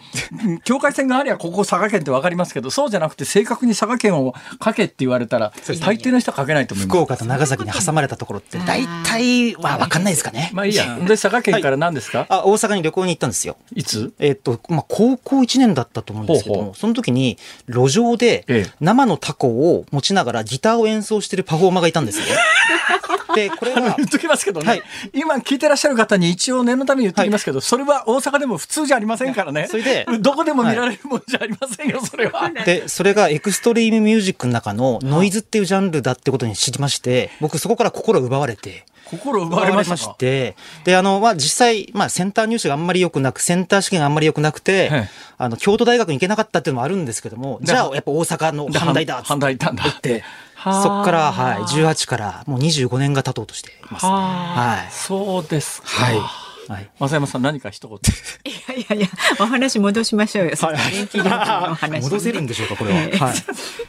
境界線がありゃここ佐賀県って分かりますけどそうじゃなくて正確に佐賀県を書けって言われたら大抵の人は書けないと思います。福岡と長崎に挟まれたところって大体は分かんないですかね。まあいいや。で佐賀県から何ですか、はい、あ大阪に旅行に行ったんですよ。いつ？えー、っと、まあ、高校1年だったと思うんですけどもその時に路上で生のタコを持ちながらギターを演奏してるパフォーマーがいたんですよ で、これは。言っときますけどね、はい、今聞いてらっしゃる方に一応念のために言っときますけど、はい、それは大阪でも普通じゃありませんからね。それで、どこでも見られるもんじゃありませんよ、それは。で、それがエクストリームミュージックの中のノイズっていうジャンルだってことに知りまして、僕そこから心奪われて。心奪われまして、で、あの、まあ、実際、まあ、センター入試があんまり良くなく、センター試験があんまり良くなくて、あの、京都大学に行けなかったっていうのもあるんですけども、じゃあ、やっぱ大阪の阪大だっ阪大行ったんだって。そこから、はい、18からもう25年が経とうとしていますね。はい。そうですか。はい。はい、増山さん何か一言。いやいやいや、お話戻しましょうよ。はい、電気料金の話、ね、戻せるんでしょうか、これは。はい。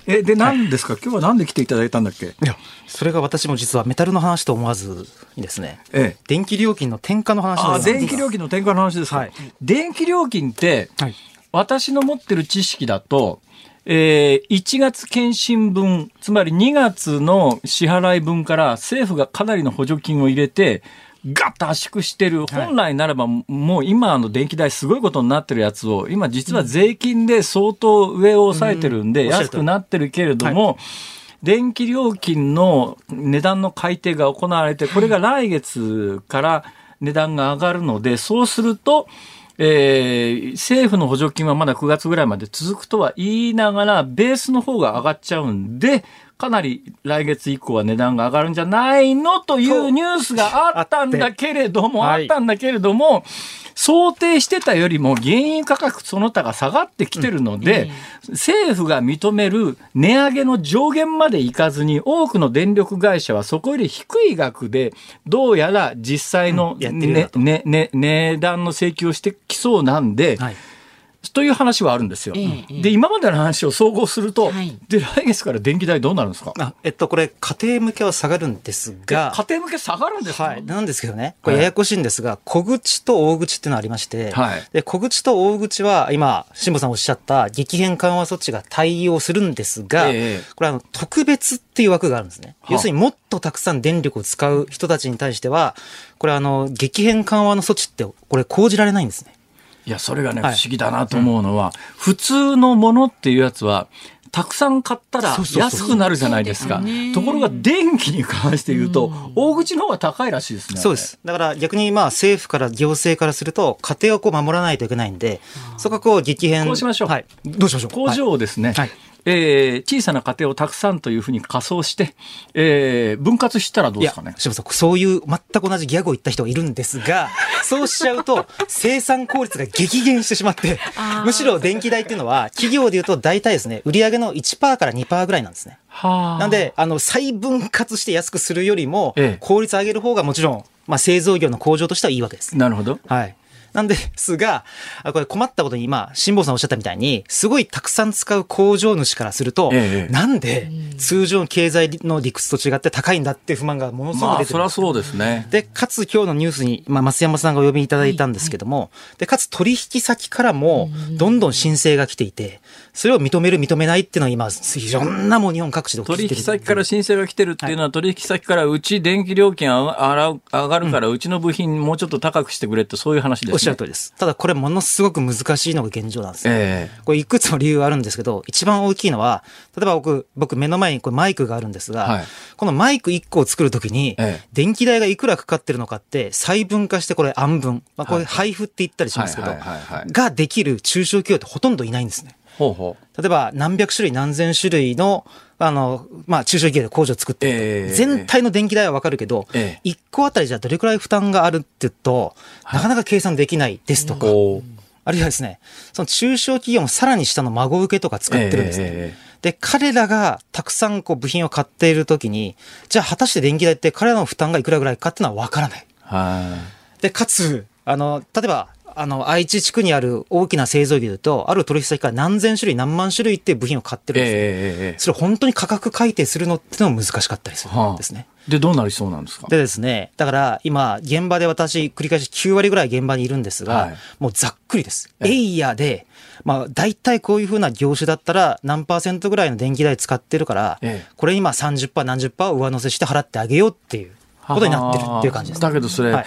え、で、何ですか、今日は何で来ていただいたんだっけ？いや、それが私も実はメタルの話と思わずにですね。ええ、電気料金の転嫁の話あ、電気料金の転嫁の話ですか？はい、電気料金って、はい、私の持ってる知識だと。えー、1月検診分、つまり2月の支払い分から政府がかなりの補助金を入れて、ガッと圧縮してる、本来ならば、もう今の電気代すごいことになってるやつを、今実は税金で相当上を抑えてるんで、安くなってるけれども、電気料金の値段の改定が行われて、これが来月から値段が上がるので、そうすると、えー、政府の補助金はまだ9月ぐらいまで続くとは言いながら、ベースの方が上がっちゃうんで、かなり来月以降は値段が上がるんじゃないのというニュースがあったんだけれども、あったんだけれども、想定してたよりも原油価格その他が下がってきてるので、政府が認める値上げの上限までいかずに、多くの電力会社はそこより低い額で、どうやら実際の、ねねね、値段の請求をしてきそうなんで、はいという話はあるんですよ。ええ、で今までの話を総合すると、はい、で来月から電気代どうなるんですか？あ、えっと、これ家庭向けは下がるんですが家庭向け下がるんですか、はい、なんですけどね。これややこしいんですが、はい、小口と大口っていうのがありまして、はい、で小口と大口は今辛坊さんおっしゃった激変緩和措置が対応するんですが、え、これあの特別っていう枠があるんですね。要するにもっとたくさん電力を使う人たちに対してはこれあの激変緩和の措置ってこれ講じられないんですね。いや、それがね、不思議だなと思うのは、普通のものっていうやつは、たくさん買ったら安くなるじゃないですか。ところが電気に関して言うと、大口の方が高いらしいですね。そうです。だから逆にまあ政府から行政からすると、家庭をこう守らないといけないんで、そこはこう激変。こうしましょう。はい。どうしましょう。工場をですね、はい、えー、小さな家庭をたくさんというふうに仮想して、えー、分割したらどうですかね？さんそういう全く同じギャグを言った人がいるんですが そうしちゃうと生産効率が激減してしまって むしろ電気代っていうのは企業でいうと大体ですね売上の1%から2%ぐらいなんですね。なんであの再分割して安くするよりも、効率上げる方がもちろん、まあ、製造業の工場としてはいいわけです。なるほど。はい。なんですが、これ困ったことに今、辛坊さんおっしゃったみたいに、すごいたくさん使う工場主からすると、ええ、なんで通常の経済の理屈と違って高いんだっていう不満がものすごく出てる、まあ、そりゃそうですね。で、かつ今日のニュースに、まあ、増山さんがお呼びいただいたんですけども、はい、で、かつ取引先からも、どんどん申請が来ていて、それを認める、認めないっていうのは今、いろんなもう日本各地で取引先から申請が来てるっていうのは、はい、取引先からうち電気料金上がるから、うちの部品もうちょっと高くしてくれって、そういう話です、しゃる通りです。ただこれものすごく難しいのが現状なんです、えー、これいくつも理由あるんですけど、一番大きいのは、例えば僕、僕目の前にこれマイクがあるんですが、はい、このマイク1個を作るときに、電気代がいくらかかってるのかって、細分化してこれ暗分、まあ、これ配布って言ったりしますけど、ができる中小企業ってほとんどいないんですね。ほうほう。例えば何百種類何千種類のあの、まあ、中小企業で工場を作ってる、えー、全体の電気代はわかるけど、えー、1個あたりじゃどれくらい負担があるって言うと、なかなか計算できないですとか、あるいはですね、その中小企業もさらに下の孫受けとか使ってるんですね。えー、で、彼らがたくさんこう部品を買っているときに、じゃあ果たして電気代って彼らの負担がいくらぐらいかっていうのはわからない。で、かつ、あの、例えば、あの、愛知地区にある大きな製造業と、ある取引先から何千種類、何万種類って部品を買ってるんですね。えー、それ本当に価格改定するのってのも難しかったりするんですね。はあ、で、どうなりそうなんですか？でですね、だから今、現場で私、繰り返し9割ぐらい現場にいるんですが、はい、もうざっくりです。エイヤで、まあ、大体こういうふうな業種だったら、何パーセントぐらいの電気代使ってるから、ええ、これ今30%、何十パー上乗せして払ってあげようっていう。ことになってるっていう感じです。だけどそれ、はい、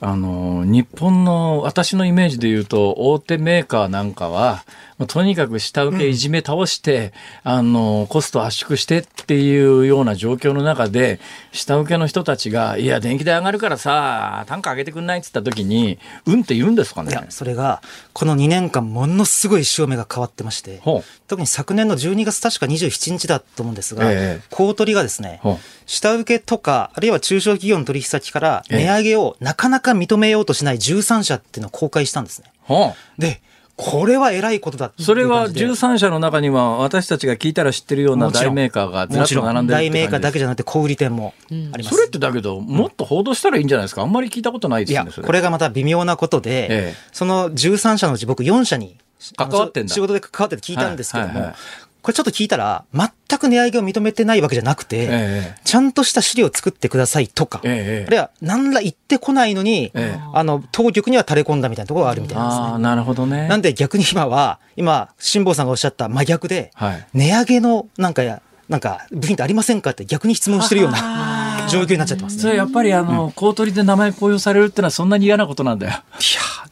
あの、日本の私のイメージで言うと、大手メーカーなんかは、とにかく下請けいじめ倒して、うん、あの、コスト圧縮してっていうような状況の中で、下請けの人たちが、いや、電気代上がるからさ、単価上げてくんないって言った時に、うんって言うんですかね。いや、それが、この2年間、ものすごい潮目が変わってまして、特に昨年の12月確か27日だと思うんですが、えー、公取がですね、下請けとか、あるいは中小企業の取引先から値上げをなかなか認めようとしない13社っていうのを公開したんですね。で、これは偉いことだそれは13社の中には私たちが聞いたら知ってるような大メーカーがずらっと並んでる大メーカーだけじゃなくて小売店もあります、それってだけどもっと報道したらいいんじゃないですか？あんまり聞いたことないですよねこれがまた微妙なことで、ええ、その13社のうち僕4社に関わってんだ。仕事で関わって聞いたんですけども、はいはいはいこれちょっと聞いたら、全く値上げを認めてないわけじゃなくて、ええ、ちゃんとした資料を作ってくださいとか、え、あるいは何ら言ってこないのに、あの、当局には垂れ込んだみたいなところがあるみたいですね。あなるほどね。なんで逆に今は、今、辛坊さんがおっしゃった真逆で、はい、値上げのなんかや、なんか部品ってありませんかって逆に質問してるような状況になっちゃってます、ね、それやっぱりあの、うん、公取で名前公表されるってのはそんなに嫌なことなんだよ。いや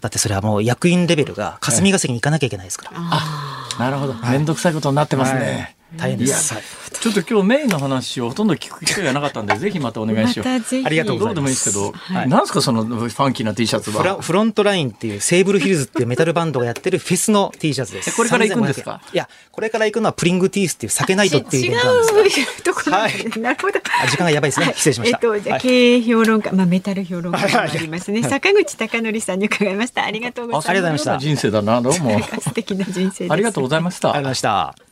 だってそれはもう役員レベルが霞が関に行かなきゃいけないですから。あなるほど。面倒くさいことになってますね。はい大変です。ちょっと今日メインの話をほとんど聞く機会がなかったんで、ぜひまたお願いしよう。ありがとうございます。どうでもいいですけど、はい、なんですかそのファンキーな T シャツは？フロントラインっていうセーブルヒルズっていうメタルバンドがやってるフェスの T シャツです。これから行くんですか？いや、これから行くのはプリングティースっていう酒ナイトっていうイベントなんです違うところ、はい、なるほど。時間がやばいですね。失礼しました。えっと、じゃ経営評論家、まあメタル評論家もありますね。坂口孝則さんに伺いました。ありがとうございました。ありがとうございました。人生だな、どうも。素敵な人生ありがとうございました。ありがとうございました。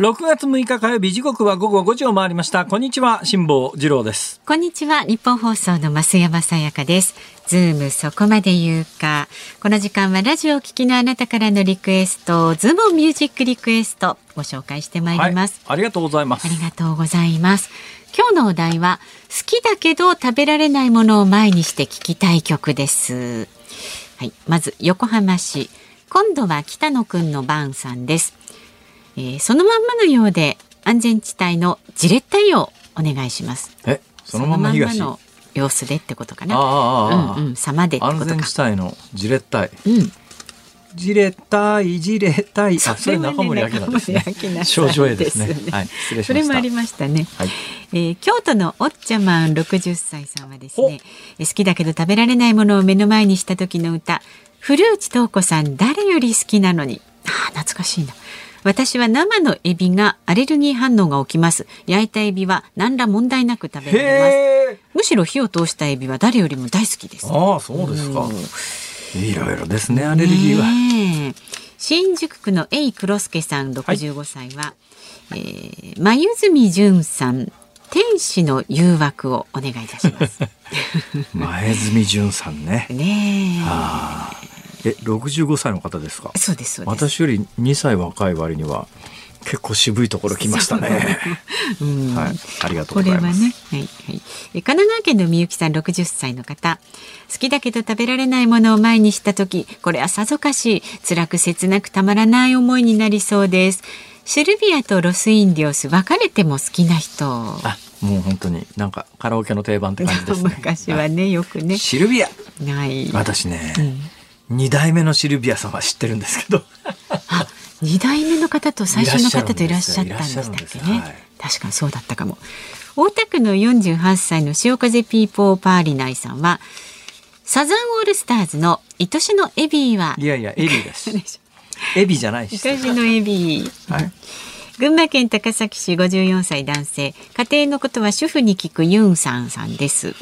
6月6日火曜日時刻は午後5時を回りました。こんにちは辛坊治郎です。こんにちは日本放送の増山さやかです。ズームそこまで言うか。この時間はラジオお聞きのあなたからのリクエストズームミュージックリクエストご紹介してまいります、はい、ありがとうございます。ありがとうございます。今日のお題は好きだけど食べられないものを前にして聞きたい曲です。はいまず横浜市。今度は北野くんの番さんですえー、そのまんまのようで安全地帯のじれったいをお願いします。え、そのまま東の様子でってことかな。ああ、うんうん、様で安全地帯のじれったい。うん。じれったい、じれったい。あ、それ中森明菜ですね。少女絵ですね。はい、失礼しましそれもありましたね。はい。えー、京都のおっちゃまん60歳さんはですね、好きだけど食べられないものを目の前にした時の歌、古内東子さん誰より好きなのに。ああ、懐かしいな。私は生のエビがアレルギー反応が起きます。焼いたエビは何ら問題なく食べられます。むしろ火を通したエビは誰よりも大好きです。ああそうですか。いろいろですねアレルギーは。新宿区のエイ黒助さん65歳は、はい、えー、眉住淳さん天使の誘惑をお願いいたします。前住淳さんね。ねええ、六十五歳の方ですか？そうです私より二歳若い割には。結構渋いところ来ましたね。うん、はい、ありがとうこれはね、はい、はい。神奈川県のみゆきさん、六十歳の方。好きだけど食べられないものを前にした時、これはさぞかし辛く切なくたまらない思いになりそうです。シルビアとロスインディオス別れても好きな人あもう本当になんかカラオケの定番って感じです、ね、昔はね、よくねシルビアない私ね、うん、2代目のシルビアさんは知ってるんですけど。あ2代目の方と最初の方といらっしゃったんでしたっけね、はい、確かにそうだったかも。大田区の48歳の潮風ピーポーパーリナイさんはサザンオールスターズの愛しのエビーはいやいやエビです。エビじゃないし。愛しのエビー、はい。群馬県高崎市54歳男性。家庭のことは主婦に聞くユンさんさんです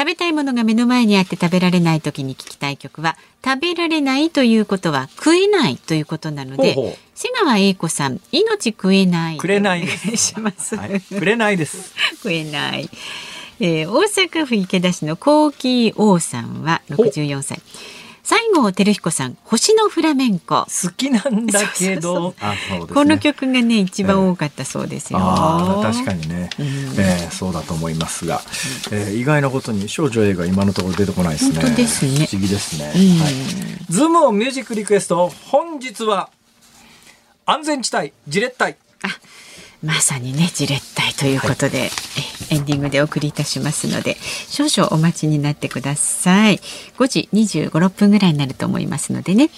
食べたいものが目の前にあって食べられない時に聞きたい曲は食べられないということは食えないということなので瀬川栄子さん命食えない。くれないします、はい、くれないです。食えない。えー、大阪府池田市のコーキー王さんは64歳。西郷輝彦さん星のフラメンコ。好きなんだけど。この曲がね一番多かったそうですよ、えー、確かにね、うん、えー、そうだと思いますが、えー、意外なことに少女映画今のところ出てこないですね。ですね。不思議ですね、うん。はい、ズームオンミュージックリクエスト本日は安全地帯ジレッタイあまさにねじれったいということで、はい、エンディングでお送りいたしますので少々お待ちになってください。5時25、6分ぐらいになると思いますのでね。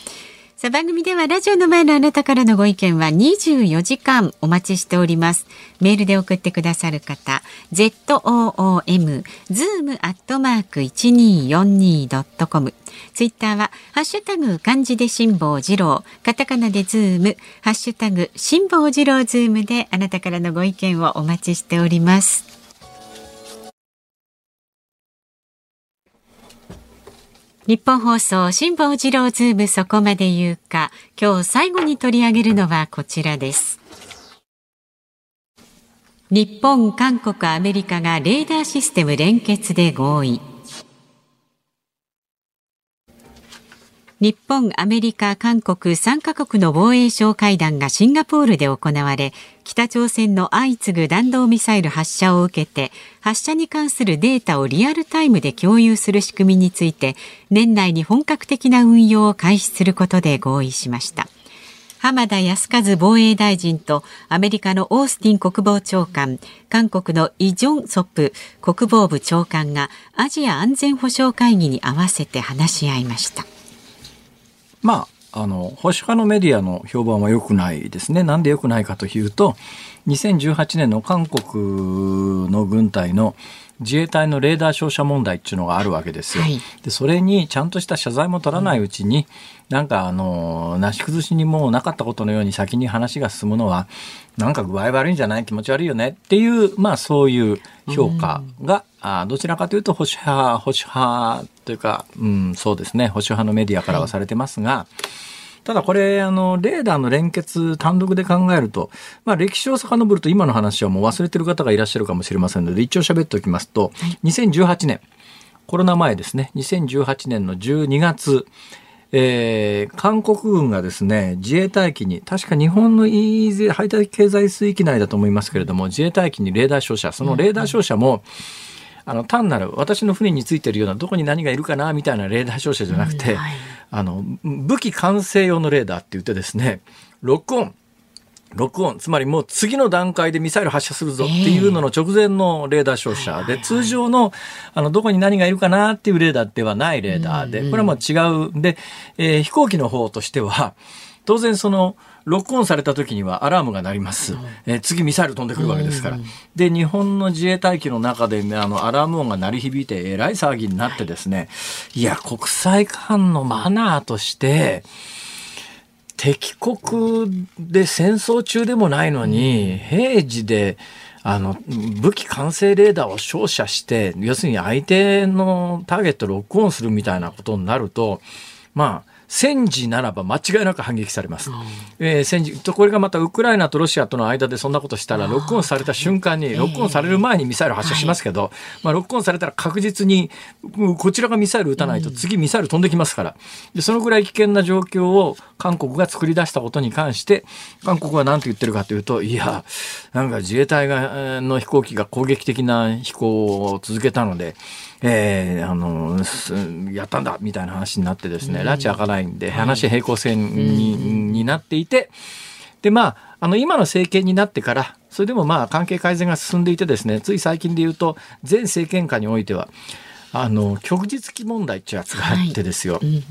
さあ番組ではラジオの前のあなたからのご意見は24時間お待ちしております。メールで送ってくださる方、zoom zoom アットマーク 1242.com ツイッターはハッシュタグ漢字で辛坊治郎、カタカナでズーム、ハッシュタグ辛坊治郎ズームであなたからのご意見をお待ちしております。日本放送辛坊治郎ズームそこまで言うか。今日最後に取り上げるのはこちらです。日本、韓国、アメリカがレーダーシステム連結で合意。日本、アメリカ、韓国3カ国の防衛相会談がシンガポールで行われ、北朝鮮の相次ぐ弾道ミサイル発射を受けて、発射に関するデータをリアルタイムで共有する仕組みについて、年内に本格的な運用を開始することで合意しました。浜田康和防衛大臣とアメリカのオースティン国防長官、韓国のイ・ジョンソップ国防部長官がアジア安全保障会議に合わせて話し合いました。まあ、あの、保守派のメディアの評判は良くないですね。なんで良くないかというと、2018年の韓国の軍隊の自衛隊のレーダー照射問題っていうのがあるわけですよ。はい、でそれにちゃんとした謝罪も取らないうちに、うん、なんかあのなし崩しにもうなかったことのように先に話が進むのはなんか具合悪いんじゃない？気持ち悪いよね？っていうまあそういう評価が、うん、あどちらかというと保守派保守派というか、うん、そうですね。保守派のメディアからはされてますが。はいただこれ、あの、レーダーの連結単独で考えると、まあ歴史を遡ると今の話はもう忘れてる方がいらっしゃるかもしれませんので、一応喋っておきますと、2018年、コロナ前ですね、2018年の12月、えー、韓国軍がですね、自衛隊機に、確か日本の EEZ 排他経済水域内だと思いますけれども、自衛隊機にレーダー照射、そのレーダー照射も、うんあの単なる私の船についてるようなどこに何がいるかなみたいなレーダー照射じゃなくて、あの武器完成用のレーダーって言ってですね録音録音。つまりもう次の段階でミサイル発射するぞっていうのの直前のレーダー照射。で通常のあのどこに何がいるかなっていうレーダーではないレーダーでこれはもう違う。で、えー、飛行機の方としては当然そのロックオンされた時にはアラームが鳴ります、えー、次ミサイル飛んでくるわけですから、で日本の自衛隊機の中で、ね、あのアラーム音が鳴り響いてえらい騒ぎになってですね。いや国際間のマナーとして敵国で戦争中でもないのに平時であの武器完成レーダーを照射して要するに相手のターゲットをロックオンするみたいなことになるとまあ戦時ならば間違いなく反撃されます。えー、戦時とこれがまたウクライナとロシアとの間でそんなことしたらロックオンされた瞬間にロックオンされる前にミサイル発射しますけど、まあ、ロックオンされたら確実にこちらがミサイル撃たないと次ミサイル飛んできますから。でそのぐらい危険な状況を韓国が作り出したことに関して韓国は何と言ってるかというといやなんか自衛隊がの飛行機が攻撃的な飛行を続けたので。えー、あのやったんだみたいな話になってですね、拉致開かないんで話平行線に,、になっていてでまああの今の政権になってからそれでもまあ関係改善が進んでいてですねつい最近で言うと前政権下においてはあの旭日記問題っていうやつがあってですよ。はい。うん。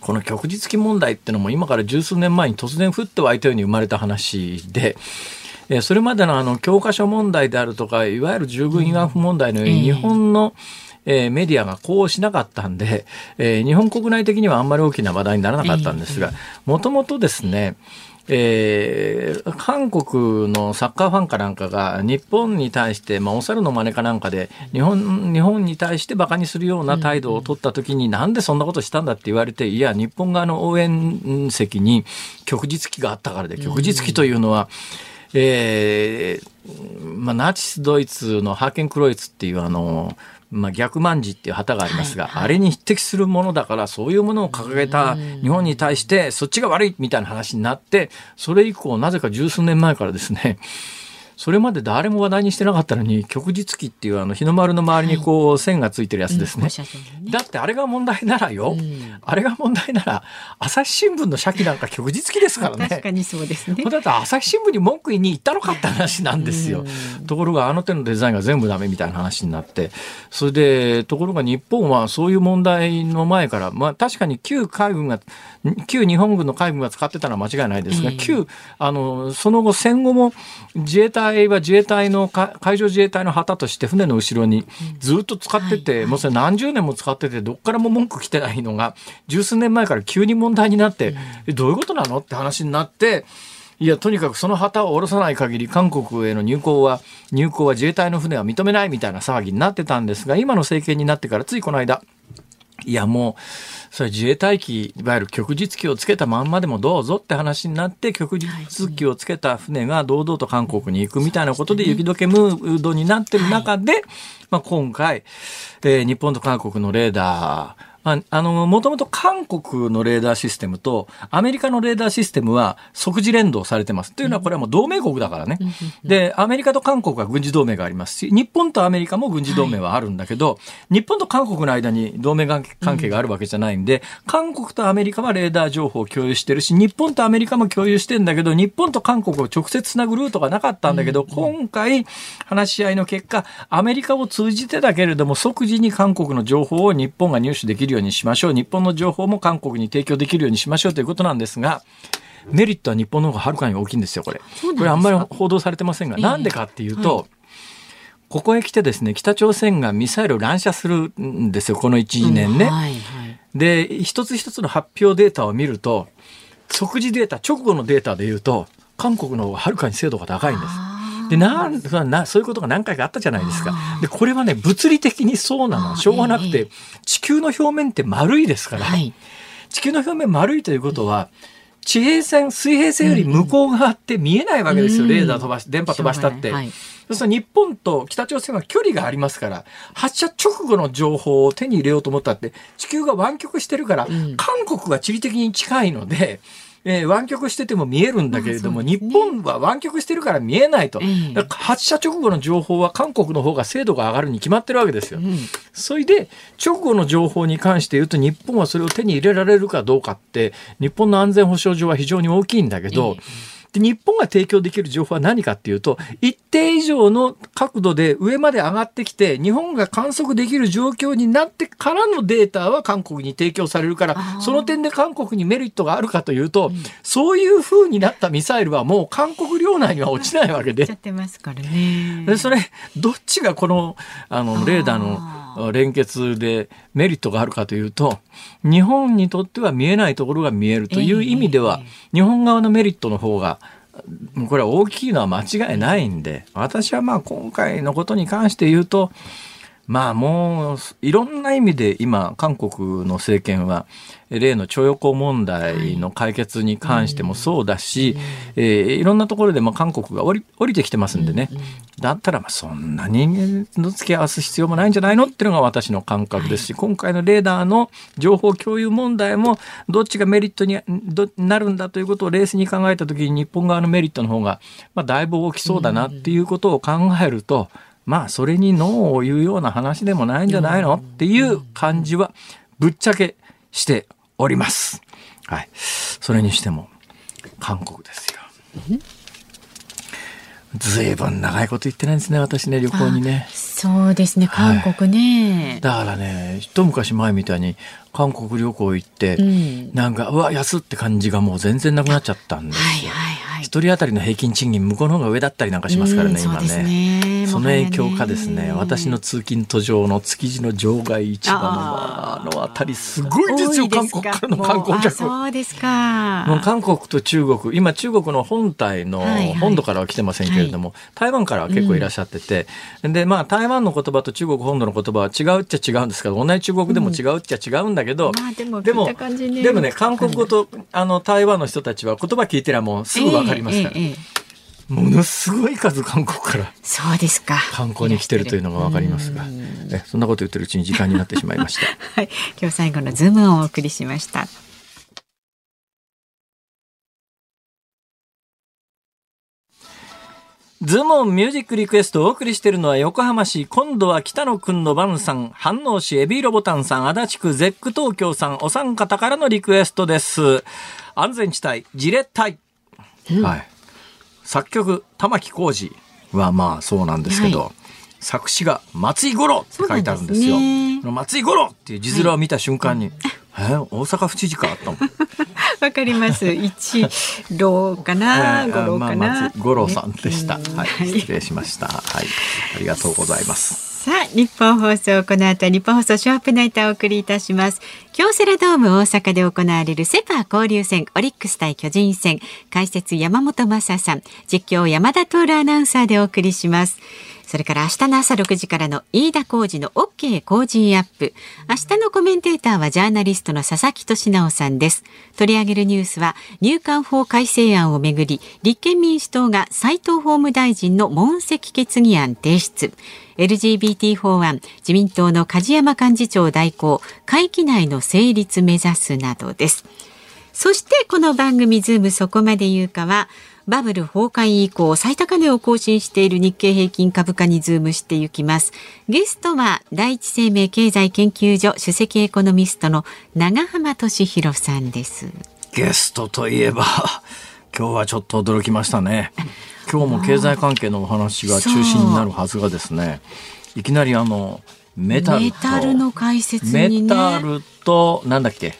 この旭日記問題ってのも今から十数年前に突然降って湧いたように生まれた話で、えそれまでのあの教科書問題であるとかいわゆる従軍慰安婦問題のように日本の、えー、メディアがこうしなかったんで、えー、日本国内的にはあんまり大きな話題にならなかったんですがもともとですねえー、韓国のサッカーファンかなんかが日本に対して、まあ、お猿の真似かなんかで日本日本に対して馬鹿にするような態度を取った時に、うん、なんでそんなことしたんだって言われていや日本側の応援席に旭日旗があったからで旭日旗というのは、うん、えー、まあ、ナチスドイツのハーケンクロイツっていうあのまあ、逆万字っていう旗がありますが、はいはい、あれに匹敵するものだからそういうものを掲げた日本に対してそっちが悪いみたいな話になってそれ以降なぜか十数年前からですねそれまで誰も話題にしてなかったのに旭日旗っていうあの日の丸の周りにこう線がついてるやつですね。うん、だってあれが問題ならよ、うん、あれが問題なら朝日新聞の社記なんか旭日旗ですからね。確かにそうですね。だって朝日新聞に文句言いに行ったのかって話なんですよ。うん、ところがあの手のデザインが全部ダメみたいな話になってそれでところが日本はそういう問題の前からまあ確かに旧海軍が旧日本軍の海軍が使ってたのは間違いないですが、旧あのその後戦後も自衛隊は自衛隊の海上自衛隊の旗として船の後ろにずっと使ってて、もうそれ何十年も使っててどっからも文句来てないのが十数年前から急に問題になって、えどういうことなのって話になって。いや、とにかくその旗を下ろさない限り、韓国への入港は、入港は自衛隊の船は認めないみたいな騒ぎになってたんですが、今の政権になってからついこの間、いや、もう、それ自衛隊機、いわゆる旭日機をつけたまんまでもどうぞって話になって、旭日機をつけた船が堂々と韓国に行くみたいなことで雪解けムードになってる中で、まあ、今回、えー、日本と韓国のレーダー、ああの、もともと韓国のレーダーシステムとアメリカのレーダーシステムは即時連動されてます。というのはこれはもう同盟国だからね。で、アメリカと韓国は軍事同盟がありますし、日本とアメリカも軍事同盟はあるんだけど、はい、日本と韓国の間に同盟関係があるわけじゃないんで、韓国とアメリカはレーダー情報を共有してるし、日本とアメリカも共有してんだけど、日本と韓国を直接つなぐルートがなかったんだけど、今回話し合いの結果、アメリカを通じてだけれども即時に韓国の情報を日本が入手できるようにしましょう。日本の情報も韓国に提供できるようにしましょうということなんですが、メリットは日本の方がはるかに大きいんですよ、これ。これあんまり報道されてませんが、な、んでかっていうと、はいここへ来てですね、北朝鮮がミサイルを乱射するんですよ、この1、2年ね。うんはいはい、で、一つ一つの発表データを見ると、即時データ、直後のデータで言うと、韓国の方がはるかに精度が高いんです。でなんなそういうことが何回かあったじゃないですか。でこれはね物理的にそうなの。しょうがなくて、地球の表面って丸いですから、はい、地球の表面丸いということは地平線水平線より向こう側って見えないわけですよ、うん、レーダー飛ばし電波飛ばしたって。はい。そうすると日本と北朝鮮は距離がありますから、発射直後の情報を手に入れようと思ったって、地球が湾曲してるから、うん、韓国が地理的に近いので、えー、湾曲してても見えるんだけれども、ね、日本は湾曲してるから見えないと、発射直後の情報は韓国の方が精度が上がるに決まってるわけですよ。うん、それで直後の情報に関して言うと日本はそれを手に入れられるかどうかって日本の安全保障上は非常に大きいんだけど、で日本が提供できる情報は何かっていうと一定以上の角度で上まで上がってきて日本が観測できる状況になってからのデータは韓国に提供されるからその点で韓国にメリットがあるかというと、うん、そういうふうになったミサイルはもう韓国領内には落ちないわけで。でそれどっちがこのあのレーダーの連結でメリットがあるかというと日本にとっては見えないところが見えるという意味では、日本側のメリットの方がこれは大きいのは間違いないんで私はまあ今回のことに関して言うとまあもういろんな意味で今韓国の政権は例の徴用工問題の解決に関してもそうだし、はい、えー、いろんなところでまあ韓国が降り降りてきてますんでね、だったらまあそんな人間の付き合わす必要もないんじゃないのっていうのが私の感覚ですし、今回のレーダーの情報共有問題もどっちがメリットになるんだということを冷静に考えた時に日本側のメリットの方がまあだいぶ大きそうだなっていうことを考えると、まあそれにノーを言うような話でもないんじゃないの？っていう感じはぶっちゃけしております。はい。それにしても韓国ですよ。ずいぶん長いこと言ってないんですね、私ね、旅行にね。そうですね、韓国ね、はい、だからね、一昔前みたいに韓国旅行行って、うん、なんか、うわ、安って感じがもう全然なくなっちゃったんですよ。はいはいはい、一人当たりの平均賃金、向こうの方が上だったりなんかしますからね、今ね。その影響かですね。私の通勤途上の築地の場外市場のあの辺りすごいですよ韓国からの観光客。そうですか。韓国と中国今中国の本体の本土からは来てませんけれども、はい。はい、台湾からは結構いらっしゃってて、うん、でまあ台湾の言葉と中国本土の言葉は違うっちゃ違うんですけど同じ中国でも違うっちゃ違うんだけど、うん。まあ、でもでもでもね韓国語とあの台湾の人たちは言葉聞いてりゃもうすぐ分かりますから。えーえーえーものすごい数韓国からそうですか。観光に来てるというのがわかりますが。えそんなこと言ってるうちに時間になってしまいました。はい。今日最後のズームをお送りしました。ズームミュージックリクエストをお送りしているのは横浜市、今度は北野くんの番さん、飯能市エビーロボタンさん、足立区ゼック東京さん、お三方からのリクエストです。安全地帯、じれったい。うん、はい。作曲玉置浩二はまあそうなんですけど、はい、作詞が松井五郎って書いてあるんですよ。すね、松井五郎っていう字面を見た瞬間に、はい、え大阪府知事かと わかります。一郎かな、五郎かな。まあ、五郎さんでした、はい。失礼しました。はい。ありがとうございます。さあ日本放送この後日本放送ショーアップナイターをお送りいたします。京セラドーム大阪で行われるセパ交流戦オリックス対巨人戦。解説山本雅さん。実況山田徹アナウンサーでお送りします。それから明日の朝6時からの飯田浩二の OK 工事アップ。明日のコメンテーターはジャーナリストの佐々木俊直さんです。取り上げるニュースは入管法改正案をめぐり、立憲民主党が斉藤法務大臣の問責決議案提出。LGBT 法案、自民党の梶山幹事長代行、会期内の成立目指すなどです。そしてこの番組ズームそこまで言うかは、バブル崩壊以降最高値を更新している日経平均株価にズームしていきます。ゲストは第一生命経済研究所首席エコノミストの永濱利廣さんです。ゲストといえば 今日はちょっと驚きましたね。今日も経済関係のお話が中心になるはずがですねいきなりあのメタルメタルの解説に、ね、メタルとなんだっけ？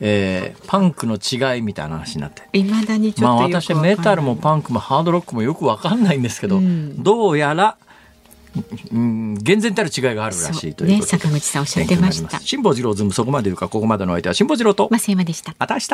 えー、パンクの違いみたいな話になって。未だにちょっとまあ私メタルもパンクもハードロックもよくわかんないんですけど、うん、どうやらうん、厳然たる違いがあるらしいというね、坂口さんおっしゃってました。辛坊治郎ズームそこまで言うかここまでの相手は辛坊治郎と。増山でした。また明日